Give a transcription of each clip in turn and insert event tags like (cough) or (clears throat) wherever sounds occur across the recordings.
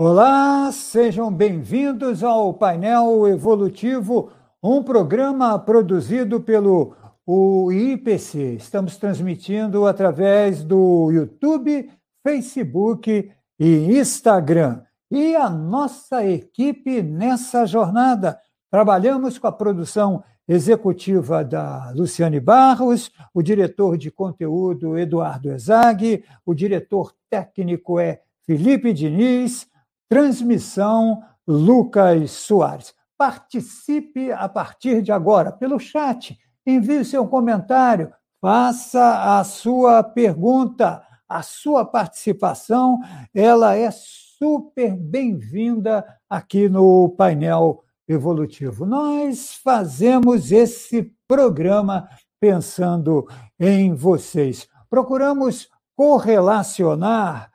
Olá, sejam bem-vindos ao Painel Evolutivo, um programa produzido pelo o IPC. Estamos transmitindo através do YouTube, Facebook e Instagram. E a nossa equipe nessa jornada. Trabalhamos com a produção executiva da Luciane Barros, o diretor de conteúdo Eduardo Ezag, o diretor técnico é Felipe Diniz, transmissão Lucas Soares. Participe a partir de agora pelo chat, envie seu comentário, faça a sua pergunta, a sua participação, ela é super bem-vinda aqui no painel evolutivo. Nós fazemos esse programa pensando em vocês. Procuramos correlacionar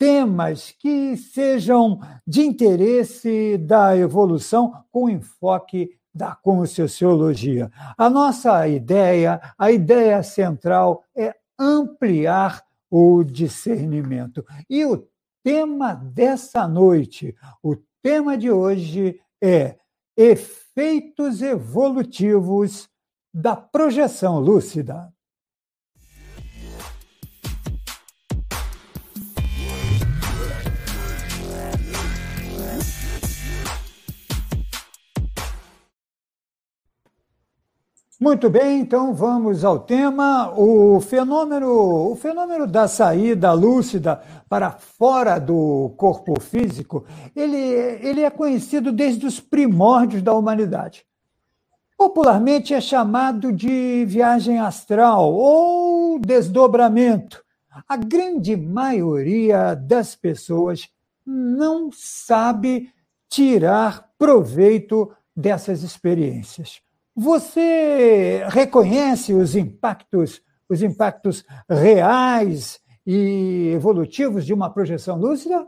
temas que sejam de interesse da evolução com enfoque da conscienciologia. A nossa ideia, a ideia central é ampliar o discernimento. E o tema dessa noite, o tema de hoje é efeitos evolutivos da projeção lúcida. Muito bem, então vamos ao tema. O fenômeno, o fenômeno da saída lúcida para fora do corpo físico, ele, ele é conhecido desde os primórdios da humanidade. Popularmente é chamado de viagem astral ou desdobramento. A grande maioria das pessoas não sabe tirar proveito dessas experiências. Você reconhece os impactos, os impactos reais e evolutivos de uma projeção lúcida?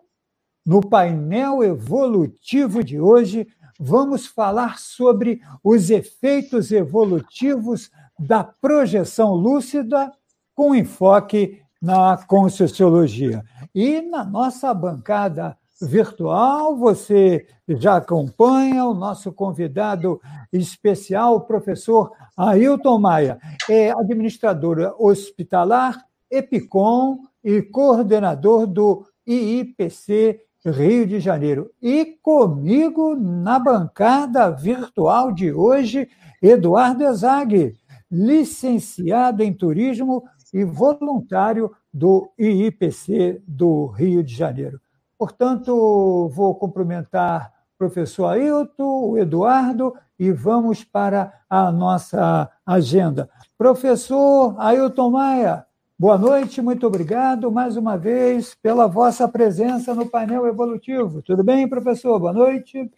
No painel evolutivo de hoje, vamos falar sobre os efeitos evolutivos da projeção lúcida com enfoque na Conscienciologia. E na nossa bancada virtual. Você já acompanha o nosso convidado especial, o professor Ailton Maia, é administrador hospitalar, EPICOM e coordenador do IIPC Rio de Janeiro. E comigo na bancada virtual de hoje, Eduardo Ezag, licenciado em turismo e voluntário do IIPC do Rio de Janeiro. Portanto, vou cumprimentar o professor Ailton, o Eduardo, e vamos para a nossa agenda. Professor Ailton Maia, boa noite, muito obrigado mais uma vez pela vossa presença no painel evolutivo. Tudo bem, professor? Boa noite.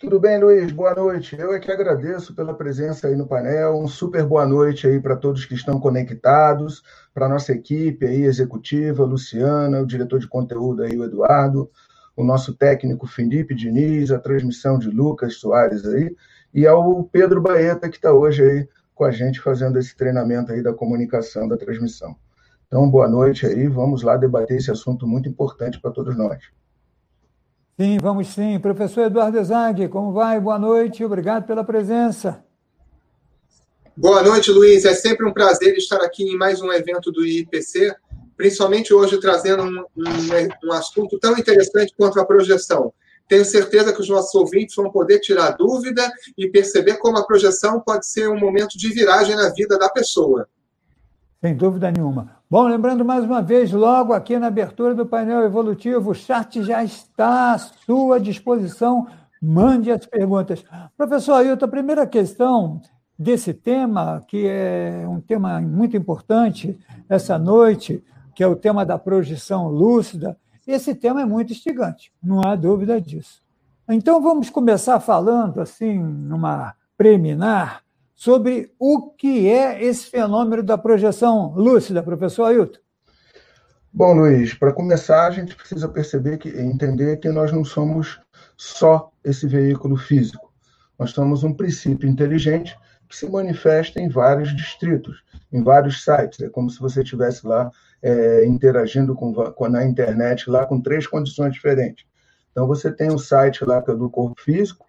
Tudo bem, Luiz? Boa noite. Eu é que agradeço pela presença aí no painel. Um super boa noite aí para todos que estão conectados, para a nossa equipe aí executiva, Luciana, o diretor de conteúdo aí, o Eduardo, o nosso técnico Felipe Diniz, a transmissão de Lucas Soares aí, e ao Pedro Baeta, que está hoje aí com a gente fazendo esse treinamento aí da comunicação da transmissão. Então, boa noite aí, vamos lá debater esse assunto muito importante para todos nós. Sim, vamos sim. Professor Eduardo Zag, como vai? Boa noite, obrigado pela presença. Boa noite, Luiz. É sempre um prazer estar aqui em mais um evento do IPC, principalmente hoje trazendo um, um, um assunto tão interessante quanto a projeção. Tenho certeza que os nossos ouvintes vão poder tirar dúvida e perceber como a projeção pode ser um momento de viragem na vida da pessoa. Sem dúvida nenhuma. Bom, lembrando mais uma vez, logo aqui na abertura do painel evolutivo, o chat já está à sua disposição. Mande as perguntas. Professor Ailton, a primeira questão desse tema, que é um tema muito importante essa noite, que é o tema da projeção lúcida, esse tema é muito instigante, não há dúvida disso. Então, vamos começar falando, assim, numa preliminar, sobre o que é esse fenômeno da projeção lúcida, professor Ailton. Bom, Luiz, para começar, a gente precisa perceber que entender que nós não somos só esse veículo físico. Nós somos um princípio inteligente que se manifesta em vários distritos, em vários sites. É como se você estivesse lá é, interagindo com, com, na internet lá com três condições diferentes. Então, você tem um site lá que é do corpo físico,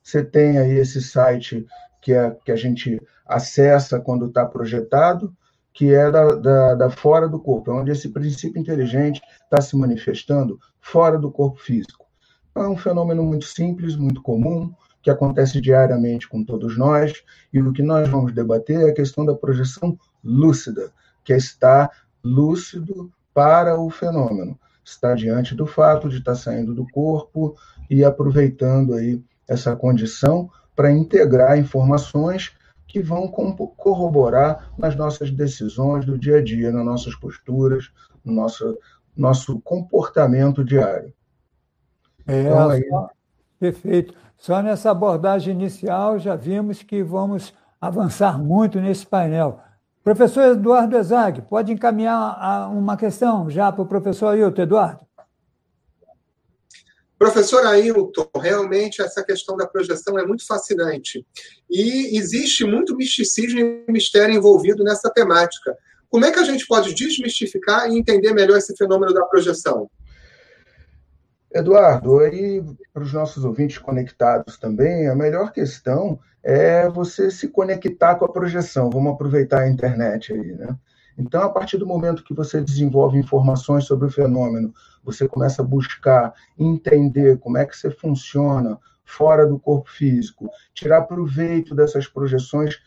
você tem aí esse site que, é, que a gente acessa quando está projetado, que é da, da, da, fora do corpo, onde esse princípio inteligente está se manifestando fora do corpo físico. Então, é um fenômeno muito simples, muito comum, que acontece diariamente com todos nós, e o que nós vamos debater é a questão da projeção lúcida, que é estar lúcido para o fenômeno, estar diante do fato de estar saindo do corpo e aproveitando aí essa condição para integrar informações que vão corroborar nas nossas decisões do dia a dia, nas nossas posturas, no nosso, nosso comportamento diário. É, então, aí... perfeito. Só nessa abordagem inicial já vimos que vamos avançar muito nesse painel. Professor Eduardo Ezag, pode encaminhar uma questão já para o professor Ailton, Eduardo? Professor Ailton, realmente essa questão da projeção é muito fascinante. E existe muito misticismo e mistério envolvido nessa temática. Como é que a gente pode desmistificar e entender melhor esse fenômeno da projeção? Eduardo, aí para os nossos ouvintes conectados também, a melhor questão é você se conectar com a projeção. Vamos aproveitar a internet aí, né? Então, a partir do momento que você desenvolve informações sobre o fenômeno, você começa a buscar entender como é que você funciona fora do corpo físico, tirar proveito dessas projeções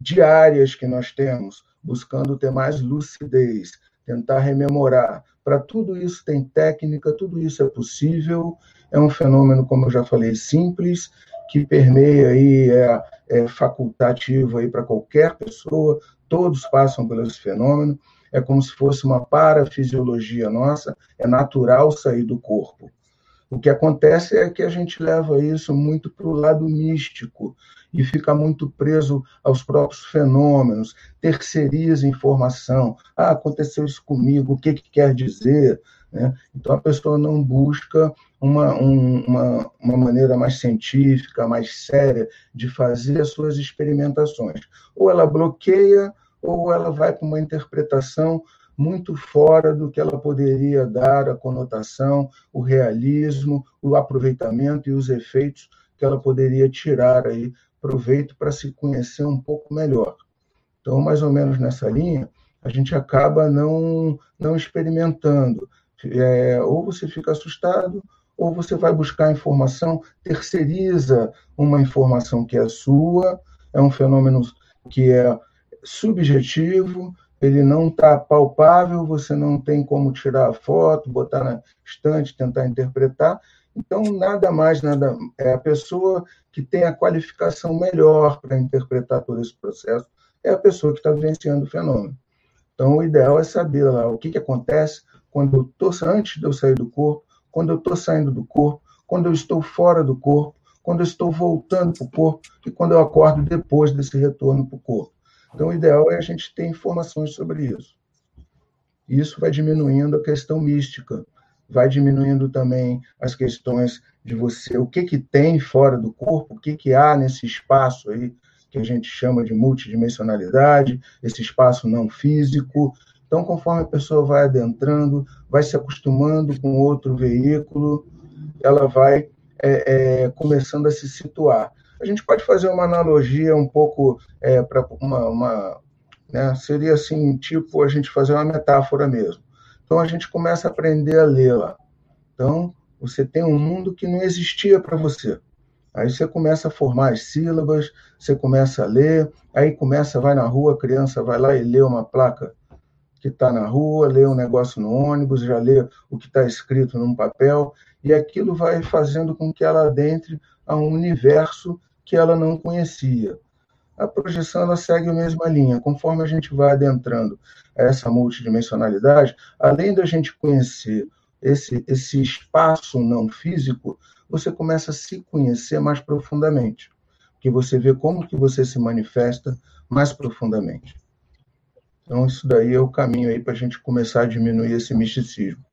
diárias que nós temos, buscando ter mais lucidez, tentar rememorar. Para tudo isso tem técnica, tudo isso é possível. É um fenômeno, como eu já falei, simples, que permeia aí, é, é facultativo aí para qualquer pessoa, todos passam por esse fenômeno, é como se fosse uma parafisiologia nossa, é natural sair do corpo. O que acontece é que a gente leva isso muito para o lado místico e fica muito preso aos próprios fenômenos, terceiriza informação. Ah, aconteceu isso comigo, o que, que quer dizer? Né? Então a pessoa não busca uma, um, uma, uma maneira mais científica, mais séria de fazer as suas experimentações. Ou ela bloqueia ou ela vai para uma interpretação muito fora do que ela poderia dar a conotação, o realismo, o aproveitamento e os efeitos que ela poderia tirar aí proveito para se conhecer um pouco melhor. Então, mais ou menos nessa linha, a gente acaba não não experimentando. É, ou você fica assustado, ou você vai buscar informação, terceiriza uma informação que é sua, é um fenômeno que é subjetivo, ele não está palpável, você não tem como tirar a foto, botar na estante, tentar interpretar. Então, nada mais, nada. É a pessoa que tem a qualificação melhor para interpretar todo esse processo, é a pessoa que está vivenciando o fenômeno. Então, o ideal é saber lá o que, que acontece quando eu estou antes de eu sair do corpo, quando eu estou saindo do corpo, quando eu estou fora do corpo, quando eu estou voltando para o corpo e quando eu acordo depois desse retorno para o corpo. Então, o ideal é a gente ter informações sobre isso. Isso vai diminuindo a questão mística, vai diminuindo também as questões de você, o que que tem fora do corpo, o que que há nesse espaço aí que a gente chama de multidimensionalidade, esse espaço não físico. Então, conforme a pessoa vai adentrando, vai se acostumando com outro veículo, ela vai é, é, começando a se situar. A gente pode fazer uma analogia um pouco é, para uma, uma né, seria assim, tipo a gente fazer uma metáfora mesmo. Então a gente começa a aprender a lá. Então você tem um mundo que não existia para você. Aí você começa a formar as sílabas, você começa a ler, aí começa, vai na rua, a criança vai lá e lê uma placa que está na rua, lê um negócio no ônibus, já lê o que está escrito num papel, e aquilo vai fazendo com que ela adentre a um universo que ela não conhecia. A projeção ela segue a mesma linha. Conforme a gente vai adentrando essa multidimensionalidade, além da gente conhecer esse, esse espaço não físico, você começa a se conhecer mais profundamente, que você vê como que você se manifesta mais profundamente. Então, isso daí é o caminho aí para a gente começar a diminuir esse misticismo.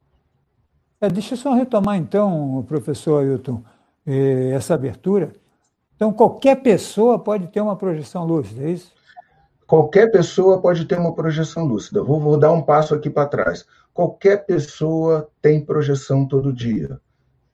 É, deixa eu só retomar, então, professor Ailton, eh, essa abertura. Então, qualquer pessoa pode ter uma projeção lúcida, é isso? Qualquer pessoa pode ter uma projeção lúcida. Vou, vou dar um passo aqui para trás. Qualquer pessoa tem projeção todo dia.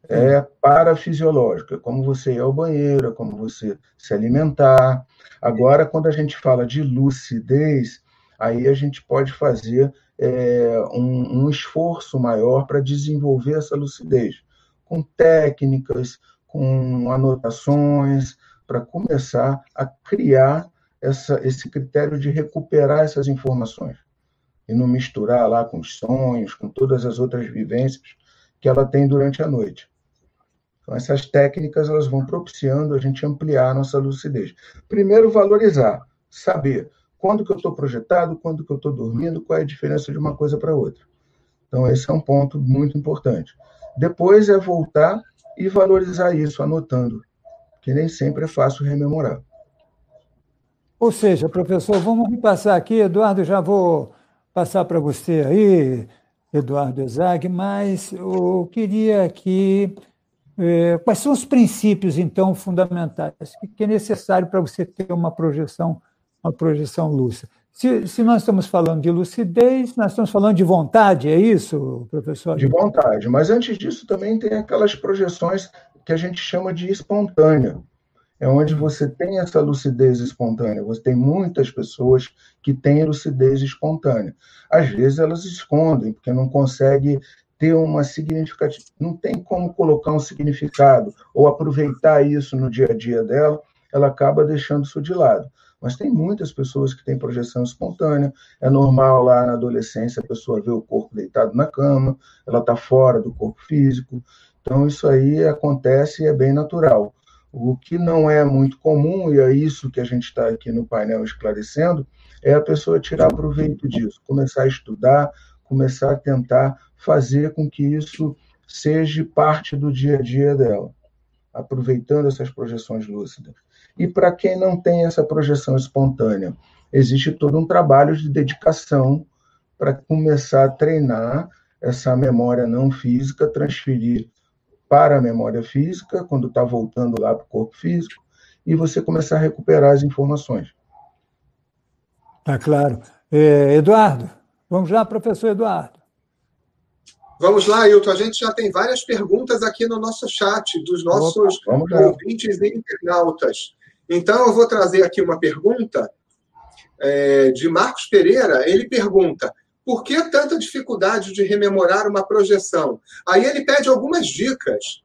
é parafisiológica, como você ir ao banheiro, como você se alimentar. Agora, quando a gente fala de lucidez, aí a gente pode fazer é, um, um esforço maior para desenvolver essa lucidez, com técnicas, com anotações, para começar a criar essa, esse critério de recuperar essas informações e não misturar lá com os sonhos, com todas as outras vivências que ela tem durante a noite. Então, essas técnicas elas vão propiciando a gente ampliar a nossa lucidez. Primeiro, valorizar, saber quando que eu estou projetado, quando que eu estou dormindo, qual é a diferença de uma coisa para outra. Então, esse é um ponto muito importante. Depois é voltar e valorizar isso, anotando, que nem sempre é fácil rememorar. Ou seja, professor, vamos repassar aqui, Eduardo, já vou passar para você aí, Eduardo Ezag, mas eu queria que é, quais são os princípios, então, fundamentais que é necessário para você ter uma projeção, uma projeção lúcida? Se, se, nós estamos falando de lucidez, nós estamos falando de vontade, é isso, professor? De vontade, mas antes disso também tem aquelas projeções que a gente chama de espontânea. É onde você tem essa lucidez espontânea. Você tem muitas pessoas que têm lucidez espontânea. Às vezes elas escondem, porque não conseguem ter uma significativa, não tem como colocar um significado ou aproveitar isso no dia a dia dela, ela acaba deixando isso de lado. Mas tem muitas pessoas que têm projeção espontânea, é normal lá na adolescência a pessoa ver o corpo deitado na cama, ela está fora do corpo físico, então isso aí acontece e é bem natural. O que não é muito comum, e é isso que a gente está aqui no painel esclarecendo, é a pessoa tirar proveito disso, começar a estudar, começar a tentar fazer com que isso seja parte do dia a dia dela, aproveitando essas projeções lúcidas. E para quem não tem essa projeção espontânea, existe todo um trabalho de dedicação para começar a treinar essa memória não física, transferir para a memória física, quando está voltando lá para o corpo físico, e você começar a recuperar as informações. Tá claro. É, Eduardo, vamos lá, professor Eduardo. Vamos lá, Hilton. A gente já tem várias perguntas aqui no nosso chat, dos nossos Opa, ouvintes e internautas. Então, eu vou trazer aqui uma pergunta é, de Marcos Pereira. Ele pergunta: por que tanta dificuldade de rememorar uma projeção? Aí ele pede algumas dicas.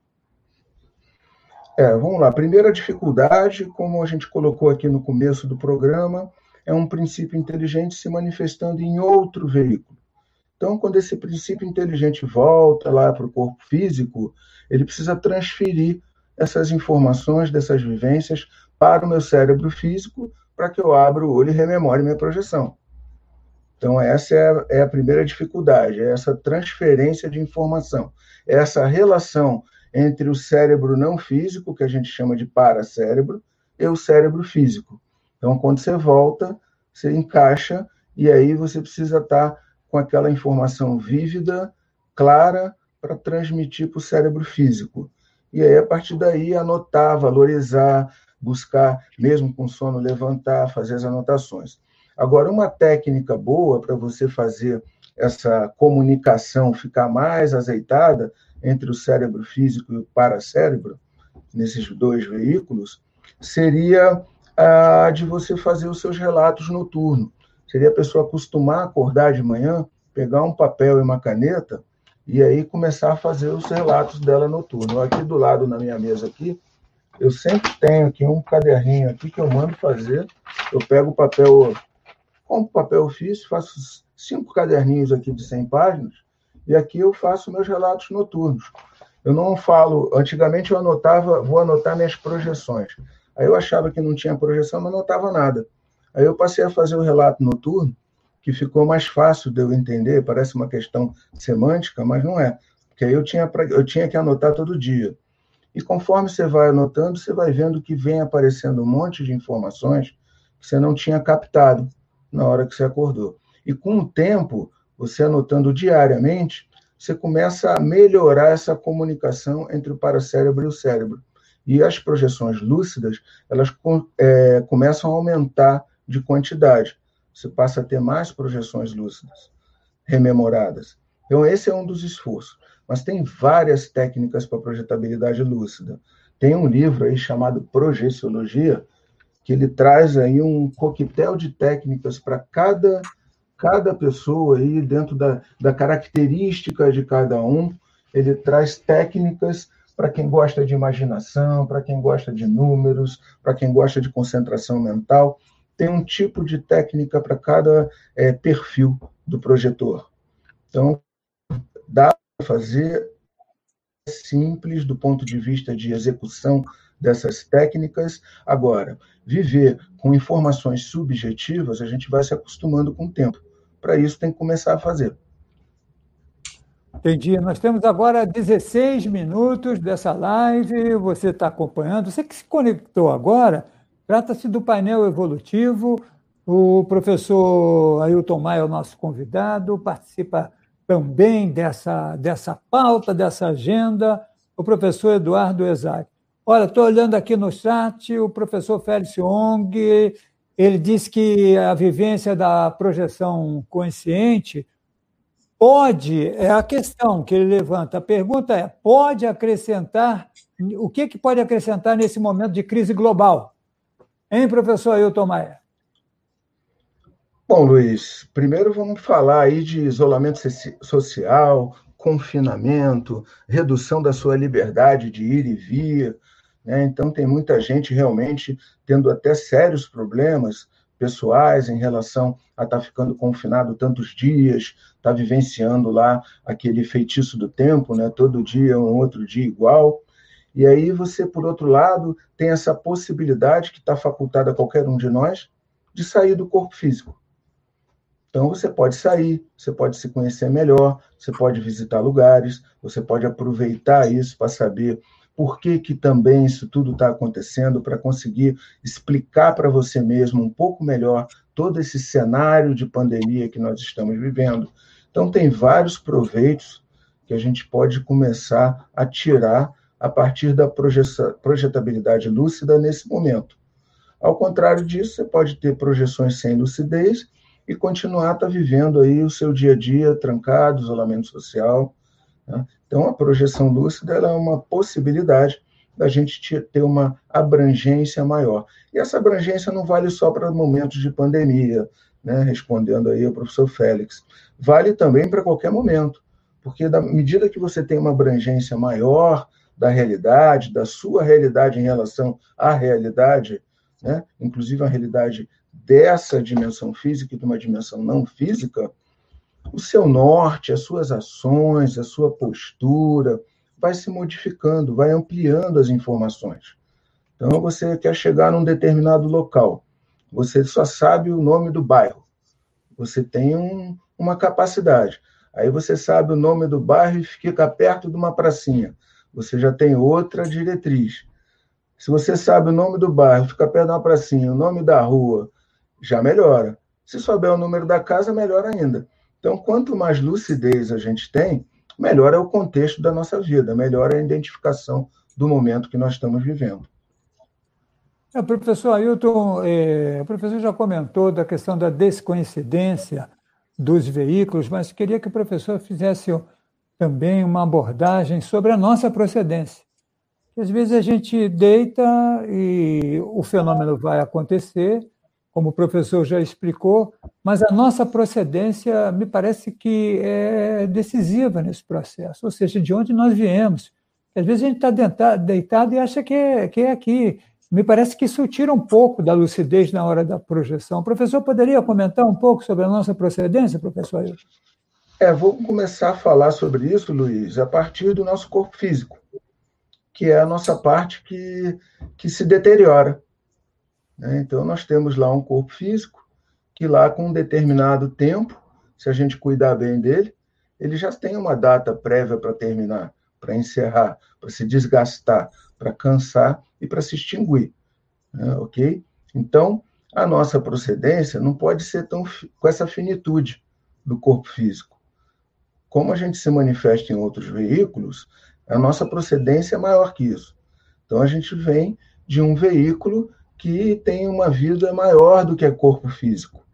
É, vamos lá. Primeira dificuldade, como a gente colocou aqui no começo do programa, é um princípio inteligente se manifestando em outro veículo. Então, quando esse princípio inteligente volta lá para o corpo físico, ele precisa transferir essas informações dessas vivências para o meu cérebro físico, para que eu abra o olho e rememore minha projeção. Então, essa é a, é a primeira dificuldade, é essa transferência de informação, é essa relação entre o cérebro não físico, que a gente chama de paracérebro, e o cérebro físico. Então, quando você volta, você encaixa, e aí você precisa estar com aquela informação vívida, clara, para transmitir para o cérebro físico. E aí, a partir daí, anotar, valorizar, buscar, mesmo com sono, levantar, fazer as anotações. Agora, uma técnica boa para você fazer essa comunicação ficar mais azeitada entre o cérebro físico e o paracérebro, nesses dois veículos, seria a de você fazer os seus relatos noturnos. Seria a pessoa acostumar a acordar de manhã, pegar um papel e uma caneta e aí começar a fazer os relatos dela noturno. Aqui do lado na minha mesa aqui, eu sempre tenho aqui um caderninho aqui que eu mando fazer. Eu pego o papel, compro papel ofício, faço cinco caderninhos aqui de 100 páginas e aqui eu faço meus relatos noturnos. Eu não falo, antigamente eu anotava, vou anotar minhas projeções. Aí eu achava que não tinha projeção, mas não anotava nada. Aí eu passei a fazer o relato noturno, que ficou mais fácil de eu entender, parece uma questão semântica, mas não é. Porque aí eu tinha, pra, eu tinha que anotar todo dia. E conforme você vai anotando, você vai vendo que vem aparecendo um monte de informações que você não tinha captado na hora que você acordou. E com o tempo, você anotando diariamente, você começa a melhorar essa comunicação entre o paracérebro e o cérebro. E as projeções lúcidas, elas é, começam a aumentar de quantidade. Você passa a ter mais projeções lúcidas, rememoradas. Então, esse é um dos esforços. Mas tem várias técnicas para projetabilidade lúcida. Tem um livro aí chamado Projeciologia, que ele traz aí um coquetel de técnicas para cada cada pessoa aí dentro da, da característica de cada um, ele traz técnicas para quem gosta de imaginação, para quem gosta de números, para quem gosta de concentração mental. Tem um tipo de técnica para cada é, perfil do projetor. Então, dá fazer simples do ponto de vista de execução dessas técnicas. Agora, viver com informações subjetivas, a gente vai se acostumando com o tempo. Para isso, tem que começar a fazer. Entendi. Nós temos agora 16 minutos dessa live. Você está acompanhando. Você que se conectou agora, trata-se do painel evolutivo. O professor Ailton Maia é o nosso convidado, participa também dessa, dessa pauta, dessa agenda, o professor Eduardo Ezai. Olha, estou olhando aqui no chat, o professor Félix Ong, ele diz que a vivência da projeção consciente pode, é a questão que ele levanta. A pergunta é: pode acrescentar, o que, que pode acrescentar nesse momento de crise global? Hein, professor Ailton Maia? Bom, Luiz, primeiro vamos falar aí de isolamento social, confinamento, redução da sua liberdade de ir e vir. Né? Então, tem muita gente realmente tendo até sérios problemas pessoais em relação a estar tá ficando confinado tantos dias, estar tá vivenciando lá aquele feitiço do tempo, né? Todo dia um outro dia igual. E aí você, por outro lado, tem essa possibilidade que está facultada a qualquer um de nós de sair do corpo físico. Então você pode sair, você pode se conhecer melhor, você pode visitar lugares, você pode aproveitar isso para saber por que, que também isso tudo está acontecendo, para conseguir explicar para você mesmo um pouco melhor todo esse cenário de pandemia que nós estamos vivendo. Então, tem vários proveitos que a gente pode começar a tirar a partir da projetabilidade lúcida nesse momento. Ao contrário disso, você pode ter projeções sem lucidez e continuar tá vivendo aí o seu dia a dia trancado, isolamento social, né? Então, a projeção lúcida é uma possibilidade da gente ter uma abrangência maior. E essa abrangência não vale só para momentos de pandemia, né? respondendo aí ao professor Félix. Vale também para qualquer momento, porque da medida que você tem uma abrangência maior da realidade, da sua realidade em relação à realidade, né? inclusive a realidade dessa dimensão física e de uma dimensão não física, o seu norte, as suas ações, a sua postura vai se modificando, vai ampliando as informações. Então, você quer chegar num determinado local, você só sabe o nome do bairro, você tem um, uma capacidade. Aí você sabe o nome do bairro e fica perto de uma pracinha, você já tem outra diretriz. Se você sabe o nome do bairro, fica perto de uma pracinha, o nome da rua, já melhora. Se souber o número da casa, melhor ainda. Então, quanto mais lucidez a gente tem, melhor é o contexto da nossa vida, melhor é a identificação do momento que nós estamos vivendo. É, professor Ailton, é, o professor já comentou da questão da descoincidência dos veículos, mas queria que o professor fizesse também uma abordagem sobre a nossa procedência. Às vezes a gente deita e o fenômeno vai acontecer, como o professor já explicou, mas a nossa procedência me parece que é decisiva nesse processo, ou seja, de onde nós viemos. Às vezes a gente está deitado e acha que é, que é aqui. Me parece que isso tira um pouco da lucidez na hora da projeção. O professor poderia comentar um pouco sobre a nossa procedência, professor? É, vou começar a falar sobre isso, Luiz, a partir do nosso corpo físico, que é a nossa parte que, que se deteriora. Né? Então, nós temos lá um corpo físico que, lá com um determinado tempo, se a gente cuidar bem dele, ele já tem uma data prévia para terminar, para encerrar, para se desgastar, para cansar e para se extinguir. Né? Ok? Então, a nossa procedência não pode ser tão com essa finitude do corpo físico. Como a gente se manifesta em outros veículos, a nossa procedência é maior que isso. Então, a gente vem de um veículo que tem uma vida maior do que é corpo físico,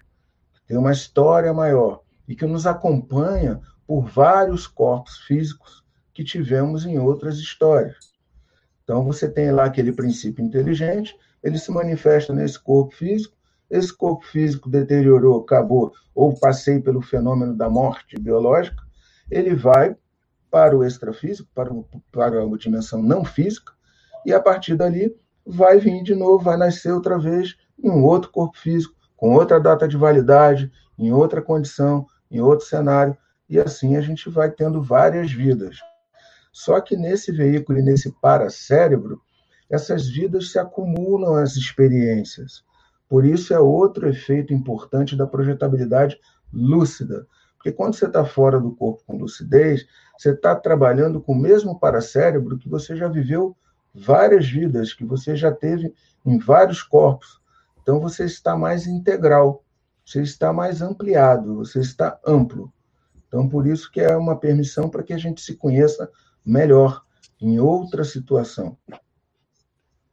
tem uma história maior e que nos acompanha por vários corpos físicos que tivemos em outras histórias. Então, você tem lá aquele princípio inteligente, ele se manifesta nesse corpo físico, esse corpo físico deteriorou, acabou, ou passei pelo fenômeno da morte biológica, ele vai para o extrafísico, para, o, para a dimensão não física, e a partir dali vai vir de novo, vai nascer outra vez em um outro corpo físico, com outra data de validade, em outra condição, em outro cenário, e assim a gente vai tendo várias vidas. Só que nesse veículo e nesse paracérebro, essas vidas se acumulam as experiências. Por isso é outro efeito importante da projetabilidade lúcida. Porque quando você está fora do corpo com lucidez, você está trabalhando com o mesmo paracérebro que você já viveu várias vidas, que você já teve em vários corpos. Então você está mais integral, você está mais ampliado, você está amplo. Então por isso que é uma permissão para que a gente se conheça melhor em outra situação.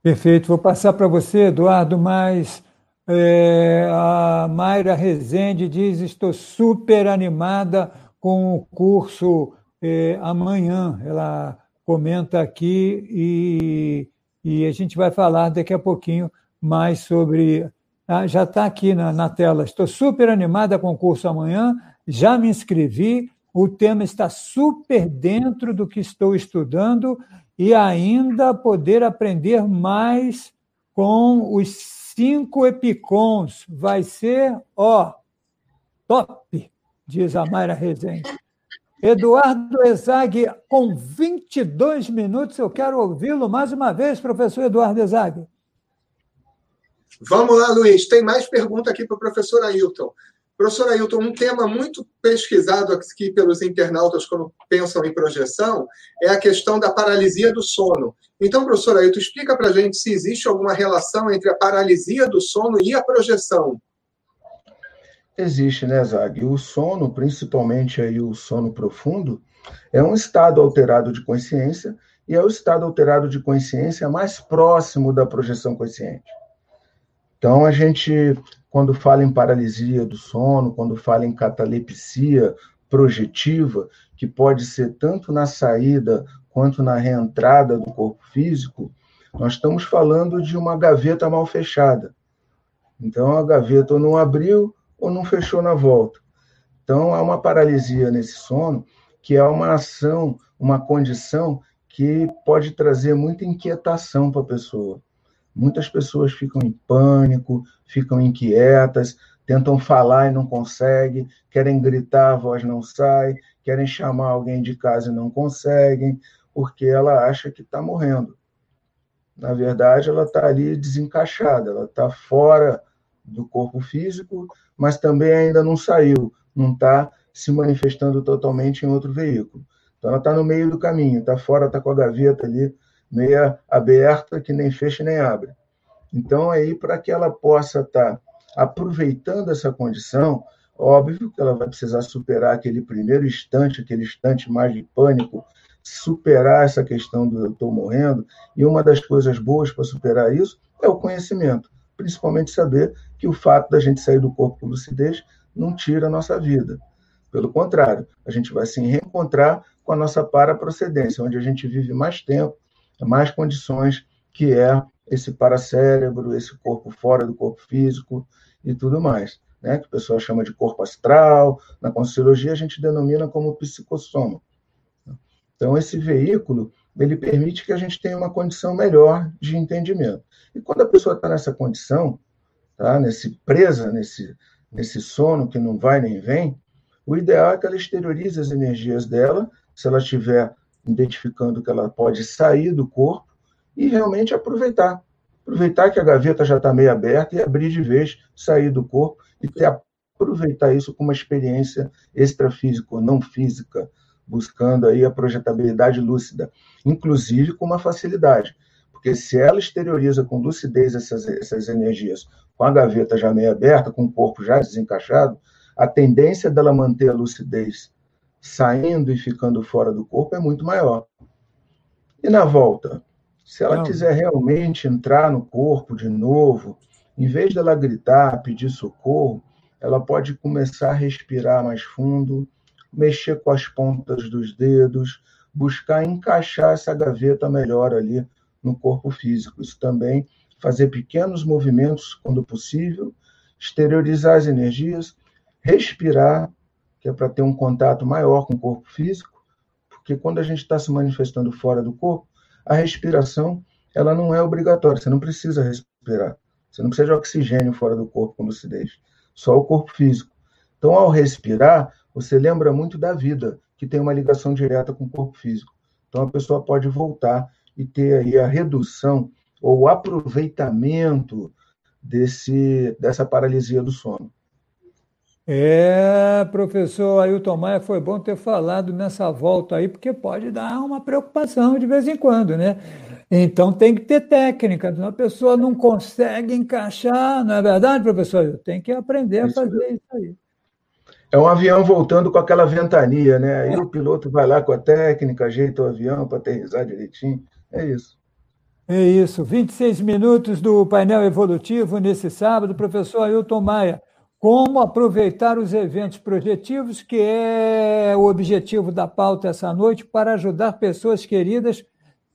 Perfeito. Vou passar para você, Eduardo, mas é, a Mayra Rezende diz: estou super animada com o curso é, amanhã. Ela comenta aqui e, e a gente vai falar daqui a pouquinho mais sobre. Ah, já está aqui na, na tela. Estou super animada com o curso amanhã, já me inscrevi. O tema está super dentro do que estou estudando e ainda poder aprender mais com os cinco epicons. Vai ser, ó, top, diz a Mayra Rezende. Eduardo Ezag, com 22 minutos, eu quero ouvi-lo mais uma vez, professor Eduardo Ezag. Vamos lá, Luiz. Tem mais pergunta aqui para o professor Ailton. Professor Ailton, um tema muito pesquisado aqui pelos internautas quando pensam em projeção é a questão da paralisia do sono. Então, professor Ailton, explica para a gente se existe alguma relação entre a paralisia do sono e a projeção. Existe, né, Zag? O sono, principalmente aí o sono profundo, é um estado alterado de consciência e é o estado alterado de consciência mais próximo da projeção consciente. Então, a gente, quando fala em paralisia do sono, quando fala em catalepsia projetiva, que pode ser tanto na saída quanto na reentrada do corpo físico, nós estamos falando de uma gaveta mal fechada. Então, a gaveta não abriu, ou não fechou na volta. Então, há uma paralisia nesse sono, que é uma ação, uma condição que pode trazer muita inquietação para a pessoa. Muitas pessoas ficam em pânico, ficam inquietas, tentam falar e não conseguem, querem gritar, a voz não sai, querem chamar alguém de casa e não conseguem, porque ela acha que está morrendo. Na verdade, ela está ali desencaixada, ela está fora do corpo físico, mas também ainda não saiu, não está se manifestando totalmente em outro veículo. Então ela está no meio do caminho, está fora, está com a gaveta ali meia aberta, que nem fecha nem abre. Então aí para que ela possa estar tá aproveitando essa condição, óbvio que ela vai precisar superar aquele primeiro instante, aquele instante mais de pânico, superar essa questão do eu estou morrendo. E uma das coisas boas para superar isso é o conhecimento principalmente saber que o fato da gente sair do corpo com lucidez não tira a nossa vida. Pelo contrário, a gente vai se reencontrar com a nossa paraprocedência, onde a gente vive mais tempo, mais condições, que é esse paracérebro, esse corpo fora do corpo físico e tudo mais, né? que o pessoal chama de corpo astral, na Conscienciologia a gente denomina como psicossoma. Então, esse veículo, ele permite que a gente tenha uma condição melhor de entendimento. E quando a pessoa está nessa condição, tá, nesse presa, nesse, nesse sono que não vai nem vem, o ideal é que ela exteriorize as energias dela, se ela estiver identificando que ela pode sair do corpo e realmente aproveitar. Aproveitar que a gaveta já está meio aberta e abrir de vez, sair do corpo e ter, aproveitar isso como uma experiência extrafísica ou não física, buscando aí a projetabilidade lúcida, inclusive com uma facilidade. Porque se ela exterioriza com lucidez essas, essas energias, com a gaveta já meio aberta, com o corpo já desencaixado, a tendência dela manter a lucidez saindo e ficando fora do corpo é muito maior. E na volta? Se ela Não. quiser realmente entrar no corpo de novo, em vez dela gritar, pedir socorro, ela pode começar a respirar mais fundo, mexer com as pontas dos dedos, buscar encaixar essa gaveta melhor ali no corpo físico. Isso também fazer pequenos movimentos quando possível, exteriorizar as energias, respirar, que é para ter um contato maior com o corpo físico, porque quando a gente está se manifestando fora do corpo, a respiração ela não é obrigatória, você não precisa respirar. Você não precisa de oxigênio fora do corpo com lucidez, só o corpo físico. Então, ao respirar, você lembra muito da vida, que tem uma ligação direta com o corpo físico. Então, a pessoa pode voltar e ter aí a redução ou o aproveitamento desse, dessa paralisia do sono. É, professor Ailton Maia, foi bom ter falado nessa volta aí, porque pode dar uma preocupação de vez em quando, né? Então tem que ter técnica, a pessoa não consegue encaixar, não é verdade, professor? Tem que aprender a fazer isso aí. É um avião voltando com aquela ventania, né? Aí o piloto vai lá com a técnica, ajeita o avião para aterrissar direitinho. É isso. É isso. 26 minutos do painel evolutivo nesse sábado, professor Ailton Maia. Como aproveitar os eventos projetivos, que é o objetivo da pauta essa noite, para ajudar pessoas queridas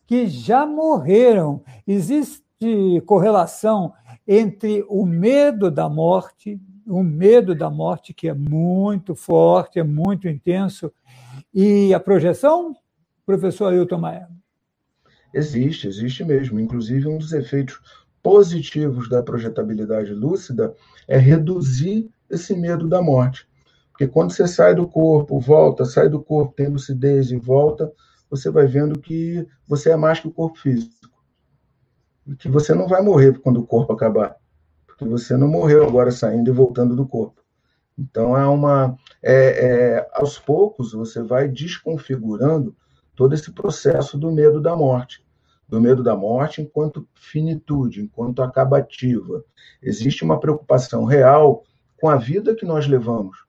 que já morreram. Existe correlação entre o medo da morte, o medo da morte, que é muito forte, é muito intenso, e a projeção, professor Ailton Maia? Existe, existe mesmo. Inclusive, um dos efeitos positivos da projetabilidade lúcida é reduzir esse medo da morte. Porque quando você sai do corpo, volta, sai do corpo, tem lucidez e volta, você vai vendo que você é mais que o corpo físico. E que você não vai morrer quando o corpo acabar. Porque você não morreu agora saindo e voltando do corpo. Então, é uma. É, é, aos poucos, você vai desconfigurando todo esse processo do medo da morte. Do medo da morte enquanto finitude, enquanto acabativa. Existe uma preocupação real com a vida que nós levamos.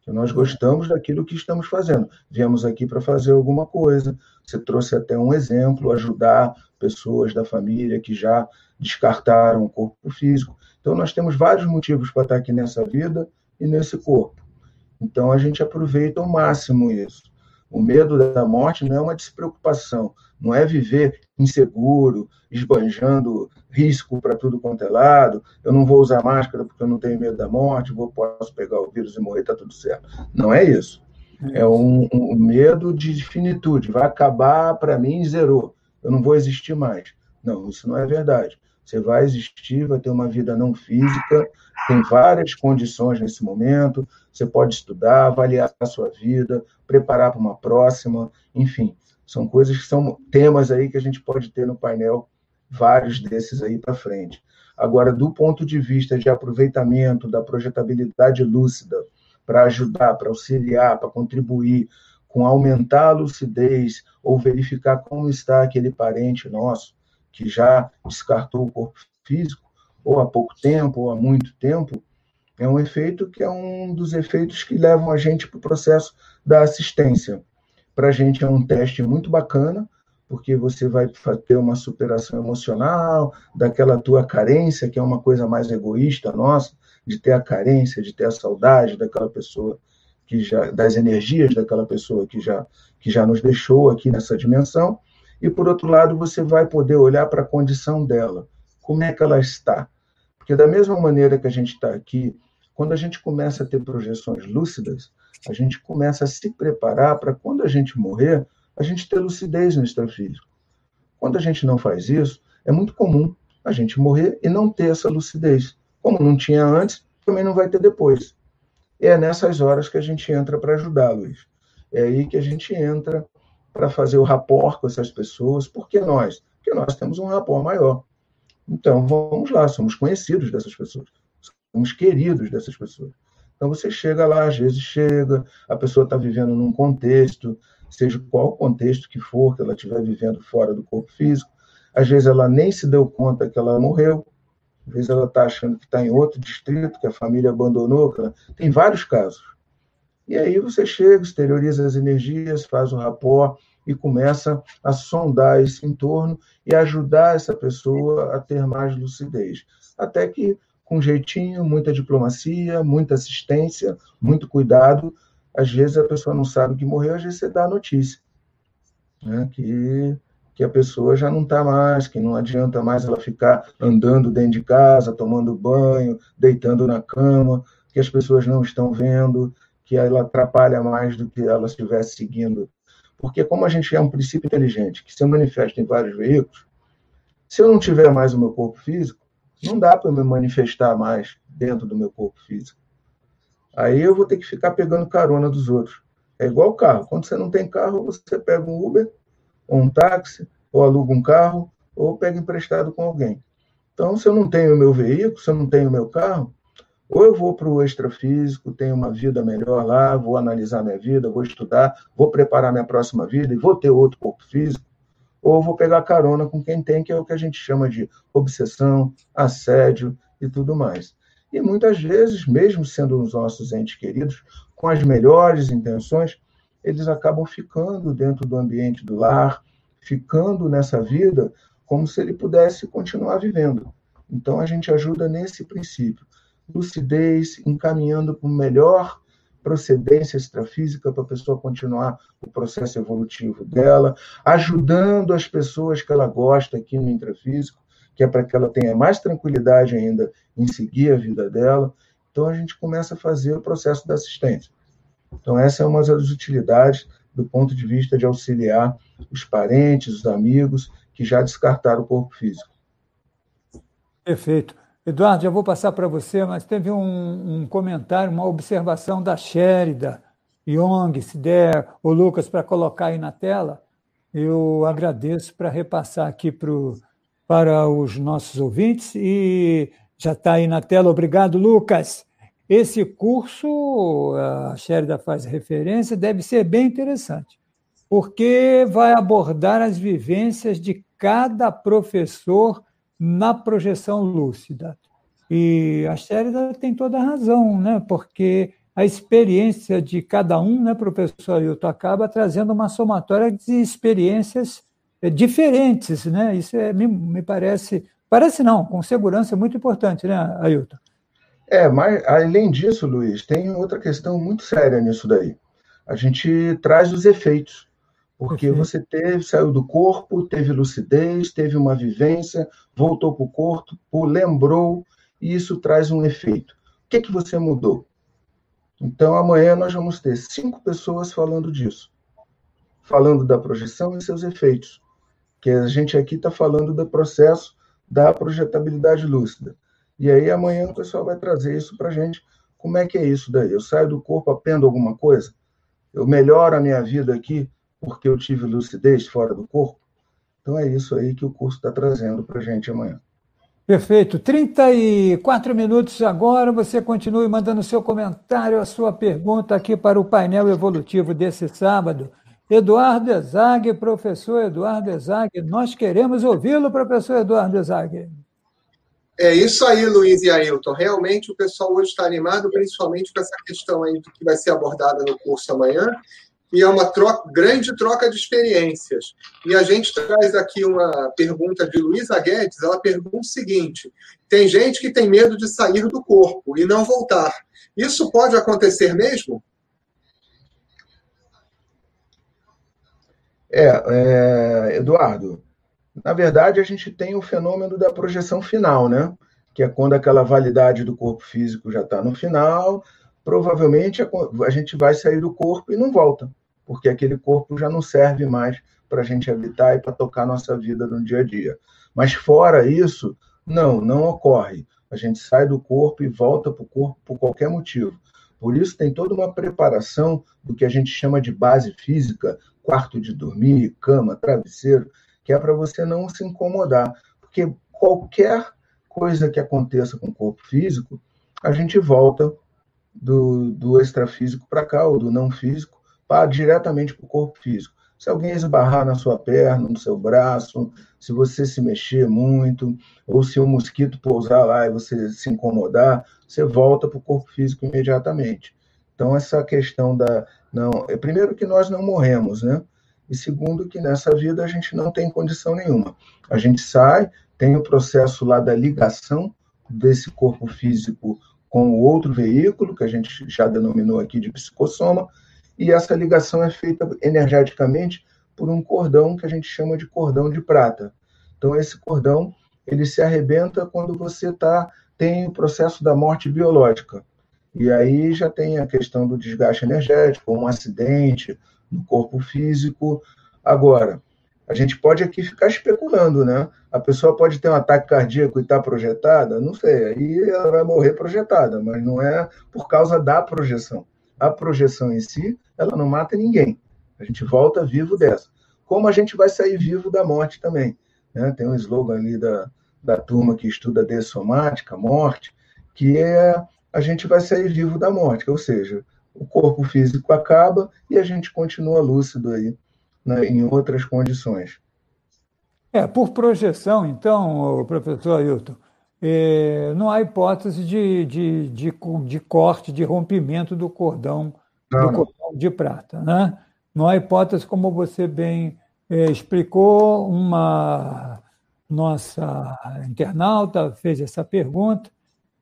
Que nós gostamos daquilo que estamos fazendo. Viemos aqui para fazer alguma coisa. Você trouxe até um exemplo, ajudar pessoas da família que já descartaram o corpo físico. Então, nós temos vários motivos para estar aqui nessa vida e nesse corpo. Então, a gente aproveita ao máximo isso. O medo da morte não é uma despreocupação, não é viver inseguro, esbanjando risco para tudo quanto é lado. Eu não vou usar máscara porque eu não tenho medo da morte, vou, posso pegar o vírus e morrer, está tudo certo. Não é isso. É um, um medo de finitude. Vai acabar para mim e zerou. Eu não vou existir mais. Não, isso não é verdade. Você vai existir, vai ter uma vida não física, tem várias condições nesse momento. Você pode estudar, avaliar a sua vida, preparar para uma próxima, enfim. São coisas que são temas aí que a gente pode ter no painel, vários desses aí para frente. Agora, do ponto de vista de aproveitamento da projetabilidade lúcida, para ajudar, para auxiliar, para contribuir com aumentar a lucidez ou verificar como está aquele parente nosso, que já descartou o corpo físico, ou há pouco tempo, ou há muito tempo, é um efeito que é um dos efeitos que levam a gente para o processo da assistência. Para a gente é um teste muito bacana, porque você vai ter uma superação emocional daquela tua carência, que é uma coisa mais egoísta nossa, de ter a carência, de ter a saudade daquela pessoa que já das energias daquela pessoa que já que já nos deixou aqui nessa dimensão e, por outro lado, você vai poder olhar para a condição dela. Como é que ela está? Porque, da mesma maneira que a gente está aqui, quando a gente começa a ter projeções lúcidas, a gente começa a se preparar para, quando a gente morrer, a gente ter lucidez no extrafísico. Quando a gente não faz isso, é muito comum a gente morrer e não ter essa lucidez. Como não tinha antes, também não vai ter depois. É nessas horas que a gente entra para ajudar, Luiz. É aí que a gente entra para fazer o rapport com essas pessoas. Por que nós? Porque nós temos um rapport maior. Então, vamos lá, somos conhecidos dessas pessoas, somos queridos dessas pessoas. Então, você chega lá, às vezes chega, a pessoa está vivendo num contexto, seja qual contexto que for que ela estiver vivendo fora do corpo físico, às vezes ela nem se deu conta que ela morreu, às vezes ela está achando que está em outro distrito, que a família abandonou, tem vários casos. E aí você chega, exterioriza as energias, faz o rapport e começa a sondar esse entorno e ajudar essa pessoa a ter mais lucidez. Até que, com jeitinho, muita diplomacia, muita assistência, muito cuidado, às vezes a pessoa não sabe que morreu, às vezes você dá a notícia. né? que, que a pessoa já não está mais, que não adianta mais ela ficar andando dentro de casa, tomando banho, deitando na cama, que as pessoas não estão vendo, que ela atrapalha mais do que ela estivesse seguindo. Porque como a gente é um princípio inteligente que se manifesta em vários veículos, se eu não tiver mais o meu corpo físico, não dá para me manifestar mais dentro do meu corpo físico. Aí eu vou ter que ficar pegando carona dos outros. É igual carro. Quando você não tem carro, você pega um Uber, ou um táxi, ou aluga um carro, ou pega emprestado com alguém. Então, se eu não tenho o meu veículo, se eu não tenho o meu carro, ou eu vou para o extrafísico, tenho uma vida melhor lá, vou analisar minha vida, vou estudar, vou preparar minha próxima vida e vou ter outro corpo físico, ou vou pegar carona com quem tem, que é o que a gente chama de obsessão, assédio e tudo mais. E muitas vezes, mesmo sendo os nossos entes queridos, com as melhores intenções, eles acabam ficando dentro do ambiente do lar, ficando nessa vida como se ele pudesse continuar vivendo. Então a gente ajuda nesse princípio, lucidez, encaminhando para melhor procedência extrafísica para a pessoa continuar o processo evolutivo dela, ajudando as pessoas que ela gosta aqui no intrafísico, que é para que ela tenha mais tranquilidade ainda em seguir a vida dela. Então, a gente começa a fazer o processo da assistência. Então, essa é uma das utilidades do ponto de vista de auxiliar os parentes, os amigos que já descartaram o corpo físico. Perfeito. Eduardo, já vou passar para você, mas teve um, um, comentário, uma observação da Sherida, Young, se der, o Lucas, para colocar aí na tela, eu agradeço para repassar aqui pro, para os nossos ouvintes e já está aí na tela. Obrigado, Lucas. Esse curso, a Sherida faz referência, deve ser bem interessante, porque vai abordar as vivências de cada professor na projeção lúcida. E a Sherida tem toda a razão, né? porque a experiência de cada um, né, professor Ailton, acaba trazendo uma somatória de experiências eh, diferentes. Né? Isso é, me, me parece, parece não, com segurança é muito importante, né, Ailton? É, mas além disso, Luiz, tem outra questão muito séria nisso daí. A gente traz os efeitos. Porque você teve, saiu do corpo, teve lucidez, teve uma vivência, voltou para o corpo, lembrou, e isso traz um efeito. O que, que você mudou? Então, amanhã nós vamos ter cinco pessoas falando disso, falando da projeção e seus efeitos. Que a gente aqui está falando do processo da projetabilidade lúcida. E aí, amanhã o pessoal vai trazer isso para a gente. Como é que é isso daí? Eu saio do corpo, aprendo alguma coisa? Eu melhoro a minha vida aqui porque eu tive lucidez fora do corpo. Então é isso aí que o curso está trazendo para a gente amanhã. Perfeito. 34 minutos agora. Você continue mandando seu comentário, a sua pergunta aqui para o painel evolutivo desse sábado. Eduardo Ezag, professor Eduardo Ezag, nós queremos ouvi-lo, professor Eduardo Ezag. É isso aí, Luiz e Ailton. Realmente o pessoal hoje está animado, principalmente com essa questão aí do que vai ser abordada no curso amanhã e é uma troca, grande troca de experiências. E a gente traz aqui uma pergunta de Luísa Guedes, ela pergunta o seguinte: tem gente que tem medo de sair do corpo e não voltar. Isso pode acontecer mesmo? É, é, Eduardo, na verdade a gente tem o fenômeno da projeção final, né? Que é quando aquela validade do corpo físico já está no final, provavelmente a, a gente vai sair do corpo e não volta porque aquele corpo já não serve mais para a gente habitar e para tocar nossa vida no dia a dia. Mas fora isso, não, não ocorre. A gente sai do corpo e volta para o corpo por qualquer motivo. Por isso tem toda uma preparação do que a gente chama de base física, quarto de dormir, cama, travesseiro, que é para você não se incomodar. Porque qualquer coisa que aconteça com o corpo físico, a gente volta do, do extrafísico para cá, ou do não físico, para diretamente para o corpo físico. Se alguém esbarrar na sua perna, no seu braço, se você se mexer muito, ou se um mosquito pousar lá e você se incomodar, você volta para o corpo físico imediatamente. Então, essa questão da. Não, é primeiro que nós não morremos, né? E segundo, que nessa vida a gente não tem condição nenhuma. A gente sai, tem o processo lá da ligação desse corpo físico com o outro veículo, que a gente já denominou aqui de psicossoma, e essa ligação é feita energeticamente por um cordão que a gente chama de cordão de prata. Então, esse cordão ele se arrebenta quando você tá, tem o processo da morte biológica. E aí já tem a questão do desgaste energético, um acidente no corpo físico. Agora, a gente pode aqui ficar especulando, né? A pessoa pode ter um ataque cardíaco e estar tá projetada, não sei, aí ela vai morrer projetada, mas não é por causa da projeção. A projeção em si, ela não mata ninguém. A gente volta vivo dessa. Como a gente vai sair vivo da morte também. Né? Tem um slogan ali da, da turma que estuda dessomática, morte, que é a gente vai sair vivo da morte, ou seja, o corpo físico acaba e a gente continua lúcido aí né, em outras condições. É, por projeção, então, professor Ailton, é, não há hipótese de, de, de, de, corte, de rompimento do cordão, do cordão de prata. Né? Não há hipótese, como você bem é, explicou, uma nossa internauta fez essa pergunta,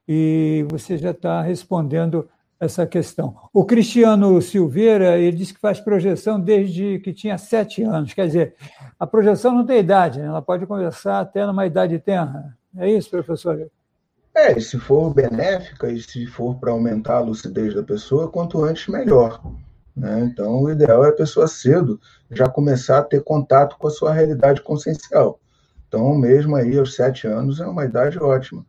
e você já está respondendo essa questão. O Cristiano Silveira, ele disse que faz projeção desde que tinha sete anos. Quer dizer, a projeção não tem idade, né? ela pode conversar até numa idade tenra. É isso, professor? É, se for benéfica e se for para aumentar a lucidez da pessoa, quanto antes, melhor. Né? Então, o ideal é a pessoa cedo já começar a ter contato com a sua realidade consciencial. Então, mesmo aí aos sete anos, é uma idade ótima.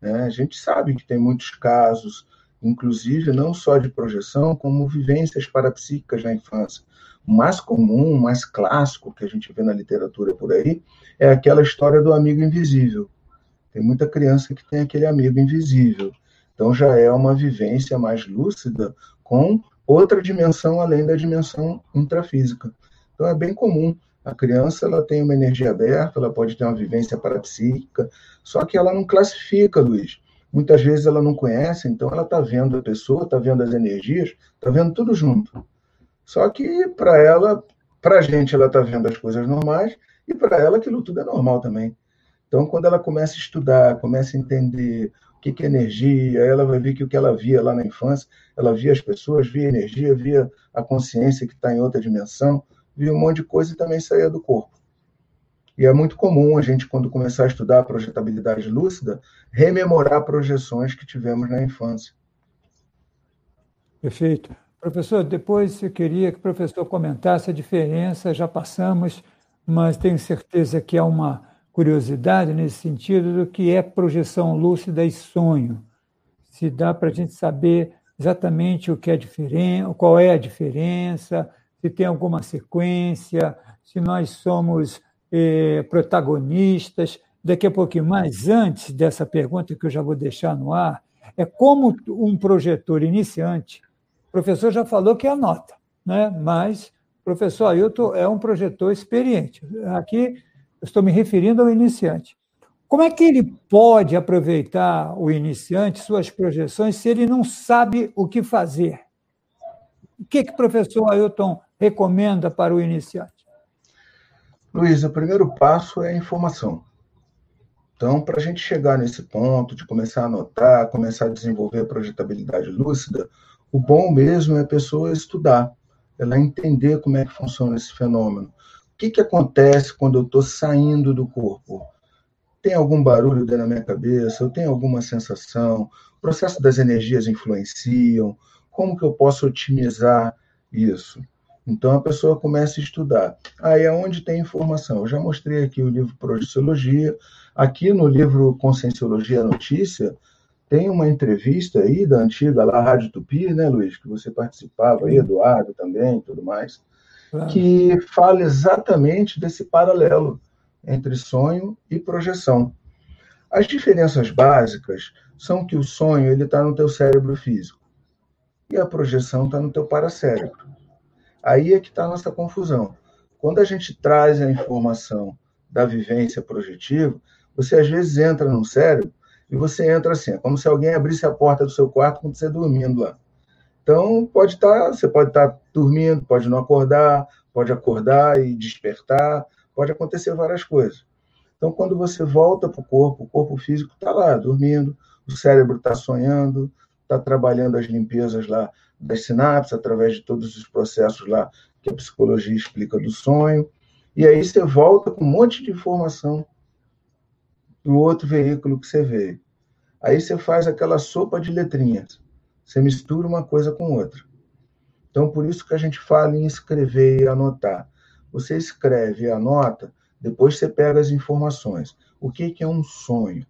Né? A gente sabe que tem muitos casos, inclusive não só de projeção, como vivências parapsíquicas na infância. O mais comum, o mais clássico que a gente vê na literatura por aí é aquela história do amigo invisível. Tem muita criança que tem aquele amigo invisível. Então já é uma vivência mais lúcida com outra dimensão além da dimensão intrafísica. Então é bem comum a criança ela tem uma energia aberta, ela pode ter uma vivência parapsíquica, só que ela não classifica, Luiz. Muitas vezes ela não conhece, então ela está vendo a pessoa, está vendo as energias, está vendo tudo junto. Só que para ela, para a gente, ela está vendo as coisas normais e para ela aquilo tudo é normal também. Então, quando ela começa a estudar, começa a entender o que, é energia, ela vai ver que o que ela via lá na infância, ela via as pessoas, via energia, via a consciência que está em outra dimensão via um monte de coisa e também saía do corpo. E é muito comum a gente, quando começar a estudar a projetabilidade lúcida, rememorar projeções que tivemos na infância. Perfeito. Professor, depois eu queria que o professor comentasse a diferença, já passamos, mas tenho certeza que há uma curiosidade nesse sentido do que é projeção lúcida e sonho. Se dá para a gente saber exatamente o que é diferente, qual é a diferença, se tem alguma sequência, se nós somos eh, protagonistas. Daqui a pouquinho, mais antes dessa pergunta que eu já vou deixar no ar, é como um projetor iniciante, o professor já falou que anota, né? mas professor Ailton é um projetor experiente. Aqui eu estou me referindo ao iniciante. Como é que ele pode aproveitar o iniciante, suas projeções, se ele não sabe o que fazer? O que, que o professor Ailton recomenda para o iniciante? Luiz, o primeiro passo é a informação. Então, para a gente chegar nesse ponto de começar a anotar, começar a desenvolver a projetabilidade lúcida, o bom mesmo é a pessoa estudar, ela entender como é que funciona esse fenômeno. Que, que acontece quando eu estou saindo do corpo? Tem algum barulho dentro da minha cabeça? Eu tenho alguma sensação? O processo das energias influenciam? Como que eu posso otimizar isso? Então a pessoa começa a estudar. Aí aonde tem informação? Eu já mostrei aqui o livro Projeciologia. Aqui no livro Conscienciologia Notícia, tem uma entrevista aí da antiga lá, Rádio Tupi, né, Luiz? Que você participava aí, Eduardo também tudo mais, claro. que fala exatamente desse paralelo entre sonho e projeção. As diferenças básicas são que o sonho ele está no teu cérebro físico e a projeção está no teu paracérebro. Aí é que está a nossa confusão. Quando a gente traz a informação da vivência projetiva, você às vezes entra no cérebro e você entra assim, é como se alguém abrisse a porta do seu quarto quando você dormindo lá. Então, pode estar, tá, você pode estar tá dormindo, pode não acordar, pode acordar e despertar, pode acontecer várias coisas. Então, quando você volta para o corpo, o corpo físico está lá, dormindo, o cérebro está sonhando, está trabalhando as limpezas lá das sinapses, através de todos os processos lá que a psicologia explica do sonho, e aí você volta com um monte de informação do outro veículo que você veio. Aí você faz aquela sopa de letrinhas. Você mistura uma coisa com outra. Então, por isso que a gente fala em escrever e anotar. Você escreve e anota, depois você pega as informações. O que, que é um sonho?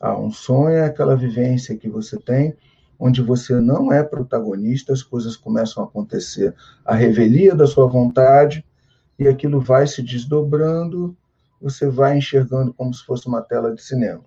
Ah, um sonho é aquela vivência que você tem onde você não é protagonista, as coisas começam a acontecer a revelia da sua vontade e aquilo vai se desdobrando, você vai enxergando como se fosse uma tela de cinema.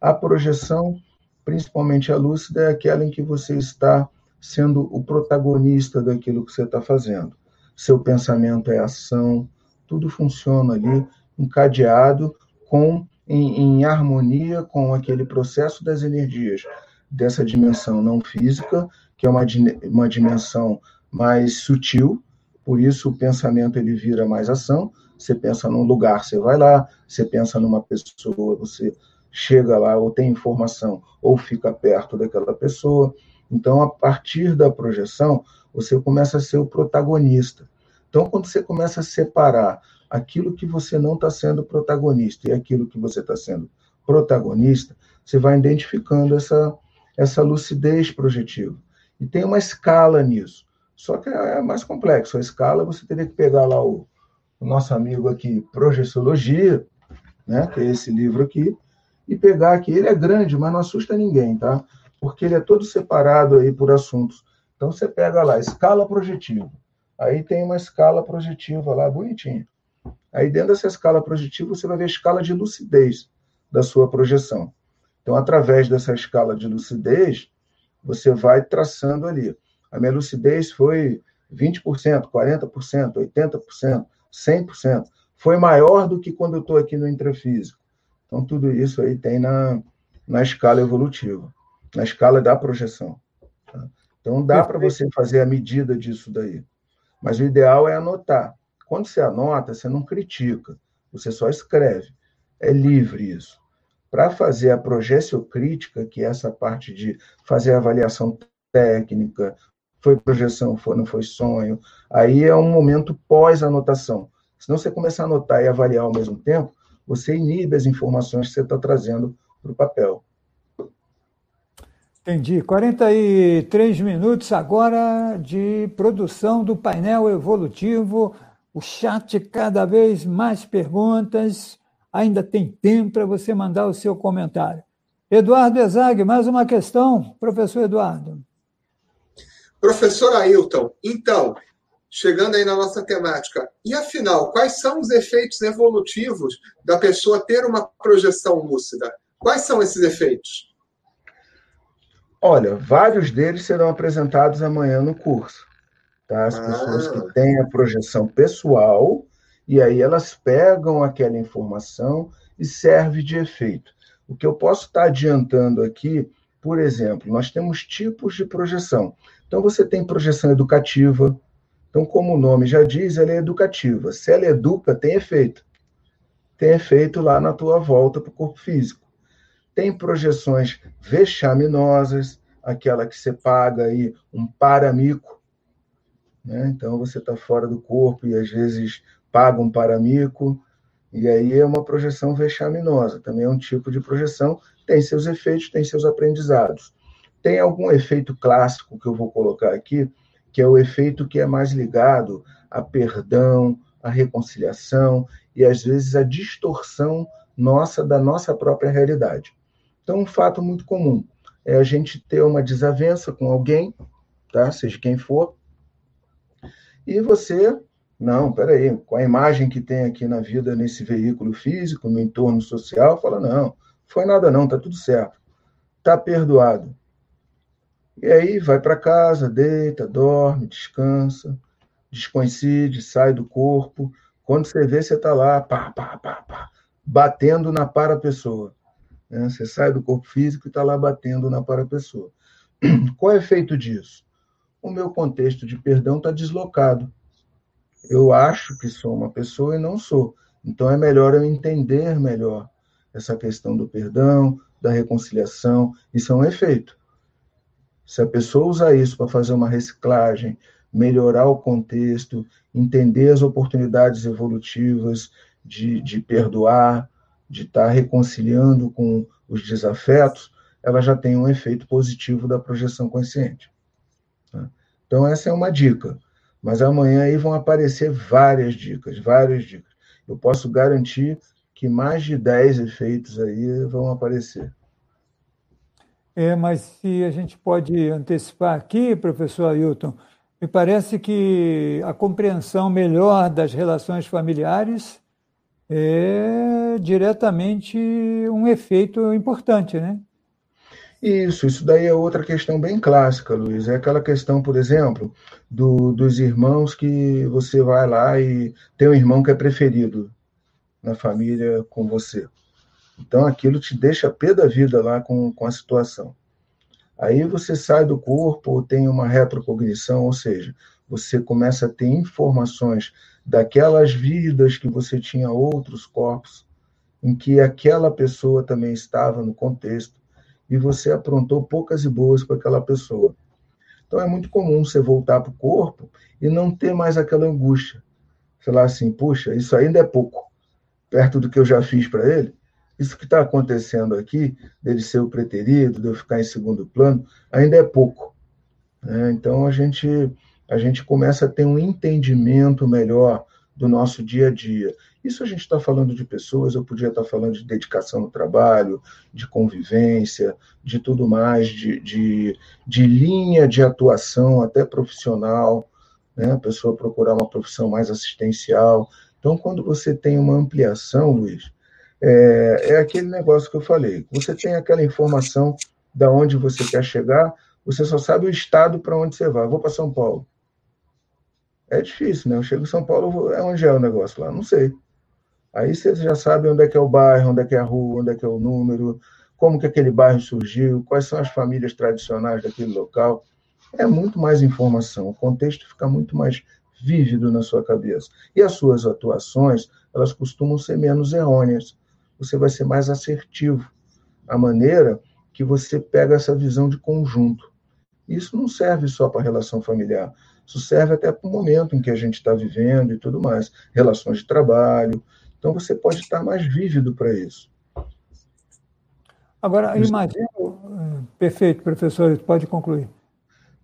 A projeção, principalmente a lúcida, é aquela em que você está sendo o protagonista daquilo que você está fazendo. Seu pensamento é ação, tudo funciona ali encadeado com em, em harmonia com aquele processo das energias dessa dimensão não física, que é uma, uma dimensão mais sutil, por isso o pensamento ele vira mais ação. Você pensa num lugar, você vai lá, você pensa numa pessoa, você chega lá, ou tem informação, ou fica perto daquela pessoa. Então, a partir da projeção, você começa a ser o protagonista. Então, quando você começa a separar aquilo que você não está sendo protagonista e aquilo que você está sendo protagonista, você vai identificando essa, essa lucidez projetiva. E tem uma escala nisso. Só que é mais complexo. A escala você teria que pegar lá o, o nosso amigo aqui, Projeciologia, né, que é esse livro aqui, e pegar aqui. Ele é grande, mas não assusta ninguém, tá? Porque ele é todo separado aí por assuntos. Então você pega lá, escala projetiva. Aí tem uma escala projetiva lá, bonitinha. Aí dentro dessa escala projetiva você vai ver a escala de lucidez da sua projeção. Então, através dessa escala de lucidez, você vai traçando ali. A minha lucidez foi 20%, 40%, 80%, 100%. Foi maior do que quando eu estou aqui no intrafísico. Então, tudo isso aí tem na, na escala evolutiva, na escala da projeção. Tá? Então, dá para você fazer a medida disso daí. Mas o ideal é anotar. Quando você anota, você não critica, você só escreve. É livre isso para fazer a crítica, que é essa parte de fazer a avaliação técnica, foi projeção, foi, não foi sonho, aí é um momento pós-anotação. Se não você começar a anotar e avaliar ao mesmo tempo, você inibe as informações que você está trazendo para o papel. Entendi. 43 minutos agora de produção do painel evolutivo. O chat cada vez mais perguntas ainda tem tempo para você mandar o seu comentário. Eduardo Ezag, mais uma questão, professor Eduardo. Professor Ailton, então, chegando aí na nossa temática, e afinal, quais são os efeitos evolutivos da pessoa ter uma projeção lúcida? Quais são esses efeitos? Olha, vários deles serão apresentados amanhã no curso. Tá? As ah. pessoas que têm a projeção pessoal, e aí elas pegam aquela informação e serve de efeito. O que eu posso estar adiantando aqui, por exemplo, nós temos tipos de projeção. Então, você tem projeção educativa. Então, como o nome já diz, ela é educativa. Se ela educa, tem efeito. Tem efeito lá na tua volta para o corpo físico. Tem projeções vexaminosas, aquela que você paga aí um paramico. Né? Então, você está fora do corpo e às vezes pagam para mico, e aí é uma projeção vexaminosa, também é um tipo de projeção, tem seus efeitos, tem seus aprendizados. Tem algum efeito clássico que eu vou colocar aqui, que é o efeito que é mais ligado a perdão, a reconciliação e às vezes a distorção nossa da nossa própria realidade. Então, um fato muito comum é a gente ter uma desavença com alguém, tá? Seja quem for, e você não, peraí, com a imagem que tem aqui na vida, nesse veículo físico, no entorno social, fala, não, foi nada não, tá tudo certo. Tá perdoado. E aí vai para casa, deita, dorme, descansa, descoincide, sai do corpo. Quando você vê, você está lá, pá, pá, pá, pá, batendo na para-pessoa. Né? Você sai do corpo físico e está lá batendo na para-pessoa. (clears throat) Qual é o efeito disso? O meu contexto de perdão está deslocado eu acho que sou uma pessoa e não sou. Então é melhor eu entender melhor essa questão do perdão, da reconciliação. Isso é um efeito. Se a pessoa usar isso para fazer uma reciclagem melhorar o contexto, entender as oportunidades evolutivas de, de perdoar, de estar reconciliando com os desafetos, ela já tem um efeito positivo da projeção consciente. Tá? Então, essa é uma dica. Mas amanhã aí vão aparecer várias dicas, várias dicas. Eu posso garantir que mais de 10 efeitos aí vão aparecer. É, mas se a gente pode antecipar aqui, professor Ailton, me parece que a compreensão melhor das relações familiares é diretamente um efeito importante, né? Isso, isso daí é outra questão bem clássica, Luiz. É aquela questão, por exemplo, do, dos irmãos que você vai lá e tem um irmão que é preferido na família com você. Então aquilo te deixa pé da vida lá com, com a situação. Aí você sai do corpo, tem uma retrocognição, ou seja, você começa a ter informações daquelas vidas que você tinha outros corpos, em que aquela pessoa também estava no contexto e você aprontou poucas e boas para aquela pessoa. Então é muito comum você voltar para o corpo e não ter mais aquela angústia. Sei lá assim, puxa, isso ainda é pouco, perto do que eu já fiz para ele. Isso que está acontecendo aqui, dele ser o preterido, de eu ficar em segundo plano, ainda é pouco. Né? Então a gente, a gente começa a ter um entendimento melhor do nosso dia a dia. Isso a gente está falando de pessoas, eu podia estar tá falando de dedicação no trabalho, de convivência, de tudo mais, de, de, de linha de atuação, até profissional, né? a pessoa procurar uma profissão mais assistencial. Então, quando você tem uma ampliação, Luiz, é, é aquele negócio que eu falei. Você tem aquela informação da onde você quer chegar, você só sabe o estado para onde você vai. vou para São Paulo. É difícil, né? Eu chego em São Paulo, é onde é o negócio lá? Não sei. Aí você já sabe onde é que é o bairro, onde é que é a rua, onde é que é o número, como que aquele bairro surgiu, quais são as famílias tradicionais daquele local. É muito mais informação, o contexto fica muito mais vívido na sua cabeça. E as suas atuações, elas costumam ser menos errôneas. Você vai ser mais assertivo. A maneira que você pega essa visão de conjunto. Isso não serve só para a relação familiar. Isso serve até para o momento em que a gente está vivendo e tudo mais. Relações de trabalho. Então, você pode estar mais vívido para isso. Agora, imagino. Eh, perfeito, professor, pode concluir.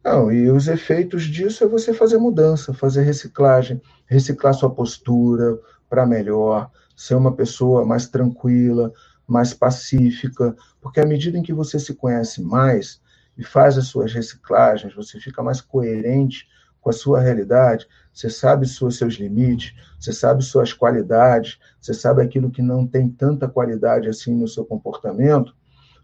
Não, e os efeitos disso é você fazer mudança, fazer reciclagem, reciclar sua postura para melhor, ser uma pessoa mais tranquila, mais pacífica, porque à medida em que você se conhece mais e faz as suas reciclagens, você fica mais coerente com a sua realidade, você sabe os seus limites, você sabe suas qualidades, você sabe aquilo que não tem tanta qualidade assim no seu comportamento,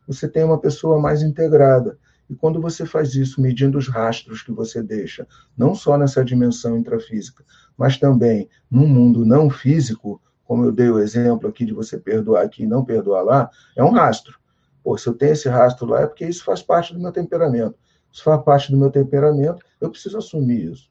você tem uma pessoa mais integrada. E quando você faz isso, medindo os rastros que você deixa, não só nessa dimensão intrafísica, mas também no mundo não físico, como eu dei o exemplo aqui de você perdoar aqui e não perdoar lá, é um rastro. Pô, se eu tenho esse rastro lá, é porque isso faz parte do meu temperamento. Isso faz parte do meu temperamento, eu preciso assumir isso.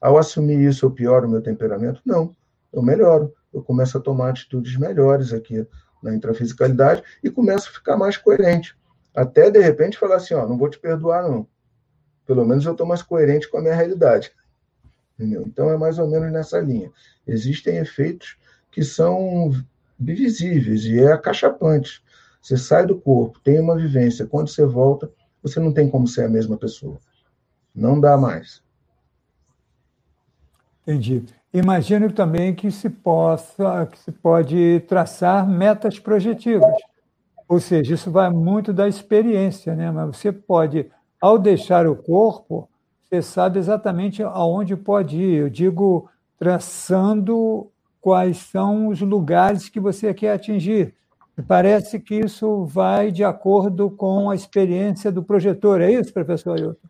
Ao assumir isso, eu pioro o meu temperamento? Não, eu melhoro. Eu começo a tomar atitudes melhores aqui na intrafisicalidade e começo a ficar mais coerente. Até, de repente, falar assim, ó, não vou te perdoar, não. Pelo menos eu estou mais coerente com a minha realidade. Entendeu? Então, é mais ou menos nessa linha. Existem efeitos que são visíveis e é acachapante. Você sai do corpo, tem uma vivência, quando você volta, você não tem como ser a mesma pessoa. Não dá mais. Entendi. Imagino também que se possa, que se pode traçar metas projetivas. Ou seja, isso vai muito da experiência, né? Mas você pode, ao deixar o corpo, você sabe exatamente aonde pode ir. Eu digo traçando quais são os lugares que você quer atingir. Me parece que isso vai de acordo com a experiência do projetor, é isso, professor Ailton?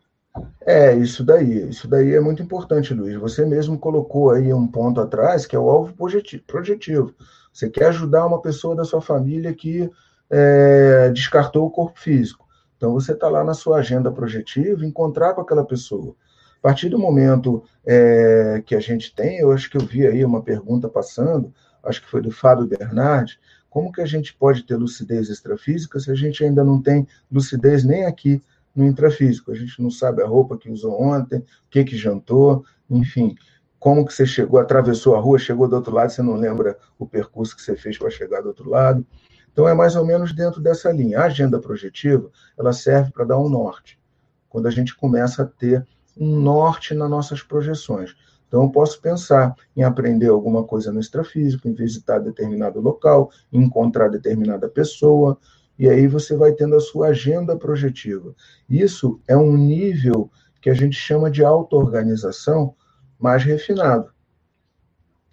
É, isso daí. Isso daí é muito importante, Luiz. Você mesmo colocou aí um ponto atrás, que é o alvo projetivo. Você quer ajudar uma pessoa da sua família que é, descartou o corpo físico. Então, você está lá na sua agenda projetiva, encontrar com aquela pessoa. A partir do momento é, que a gente tem, eu acho que eu vi aí uma pergunta passando, acho que foi do Fábio Bernardi, como que a gente pode ter lucidez extrafísica se a gente ainda não tem lucidez nem aqui no intrafísico. A gente não sabe a roupa que usou ontem, o que, que jantou, enfim, como que você chegou, atravessou a rua, chegou do outro lado, você não lembra o percurso que você fez para chegar do outro lado. Então, é mais ou menos dentro dessa linha. A agenda projetiva, ela serve para dar um norte, quando a gente começa a ter um norte nas nossas projeções. Então, eu posso pensar em aprender alguma coisa no extrafísico, em visitar determinado local, em encontrar determinada pessoa, e aí você vai tendo a sua agenda projetiva. Isso é um nível que a gente chama de auto-organização mais refinado.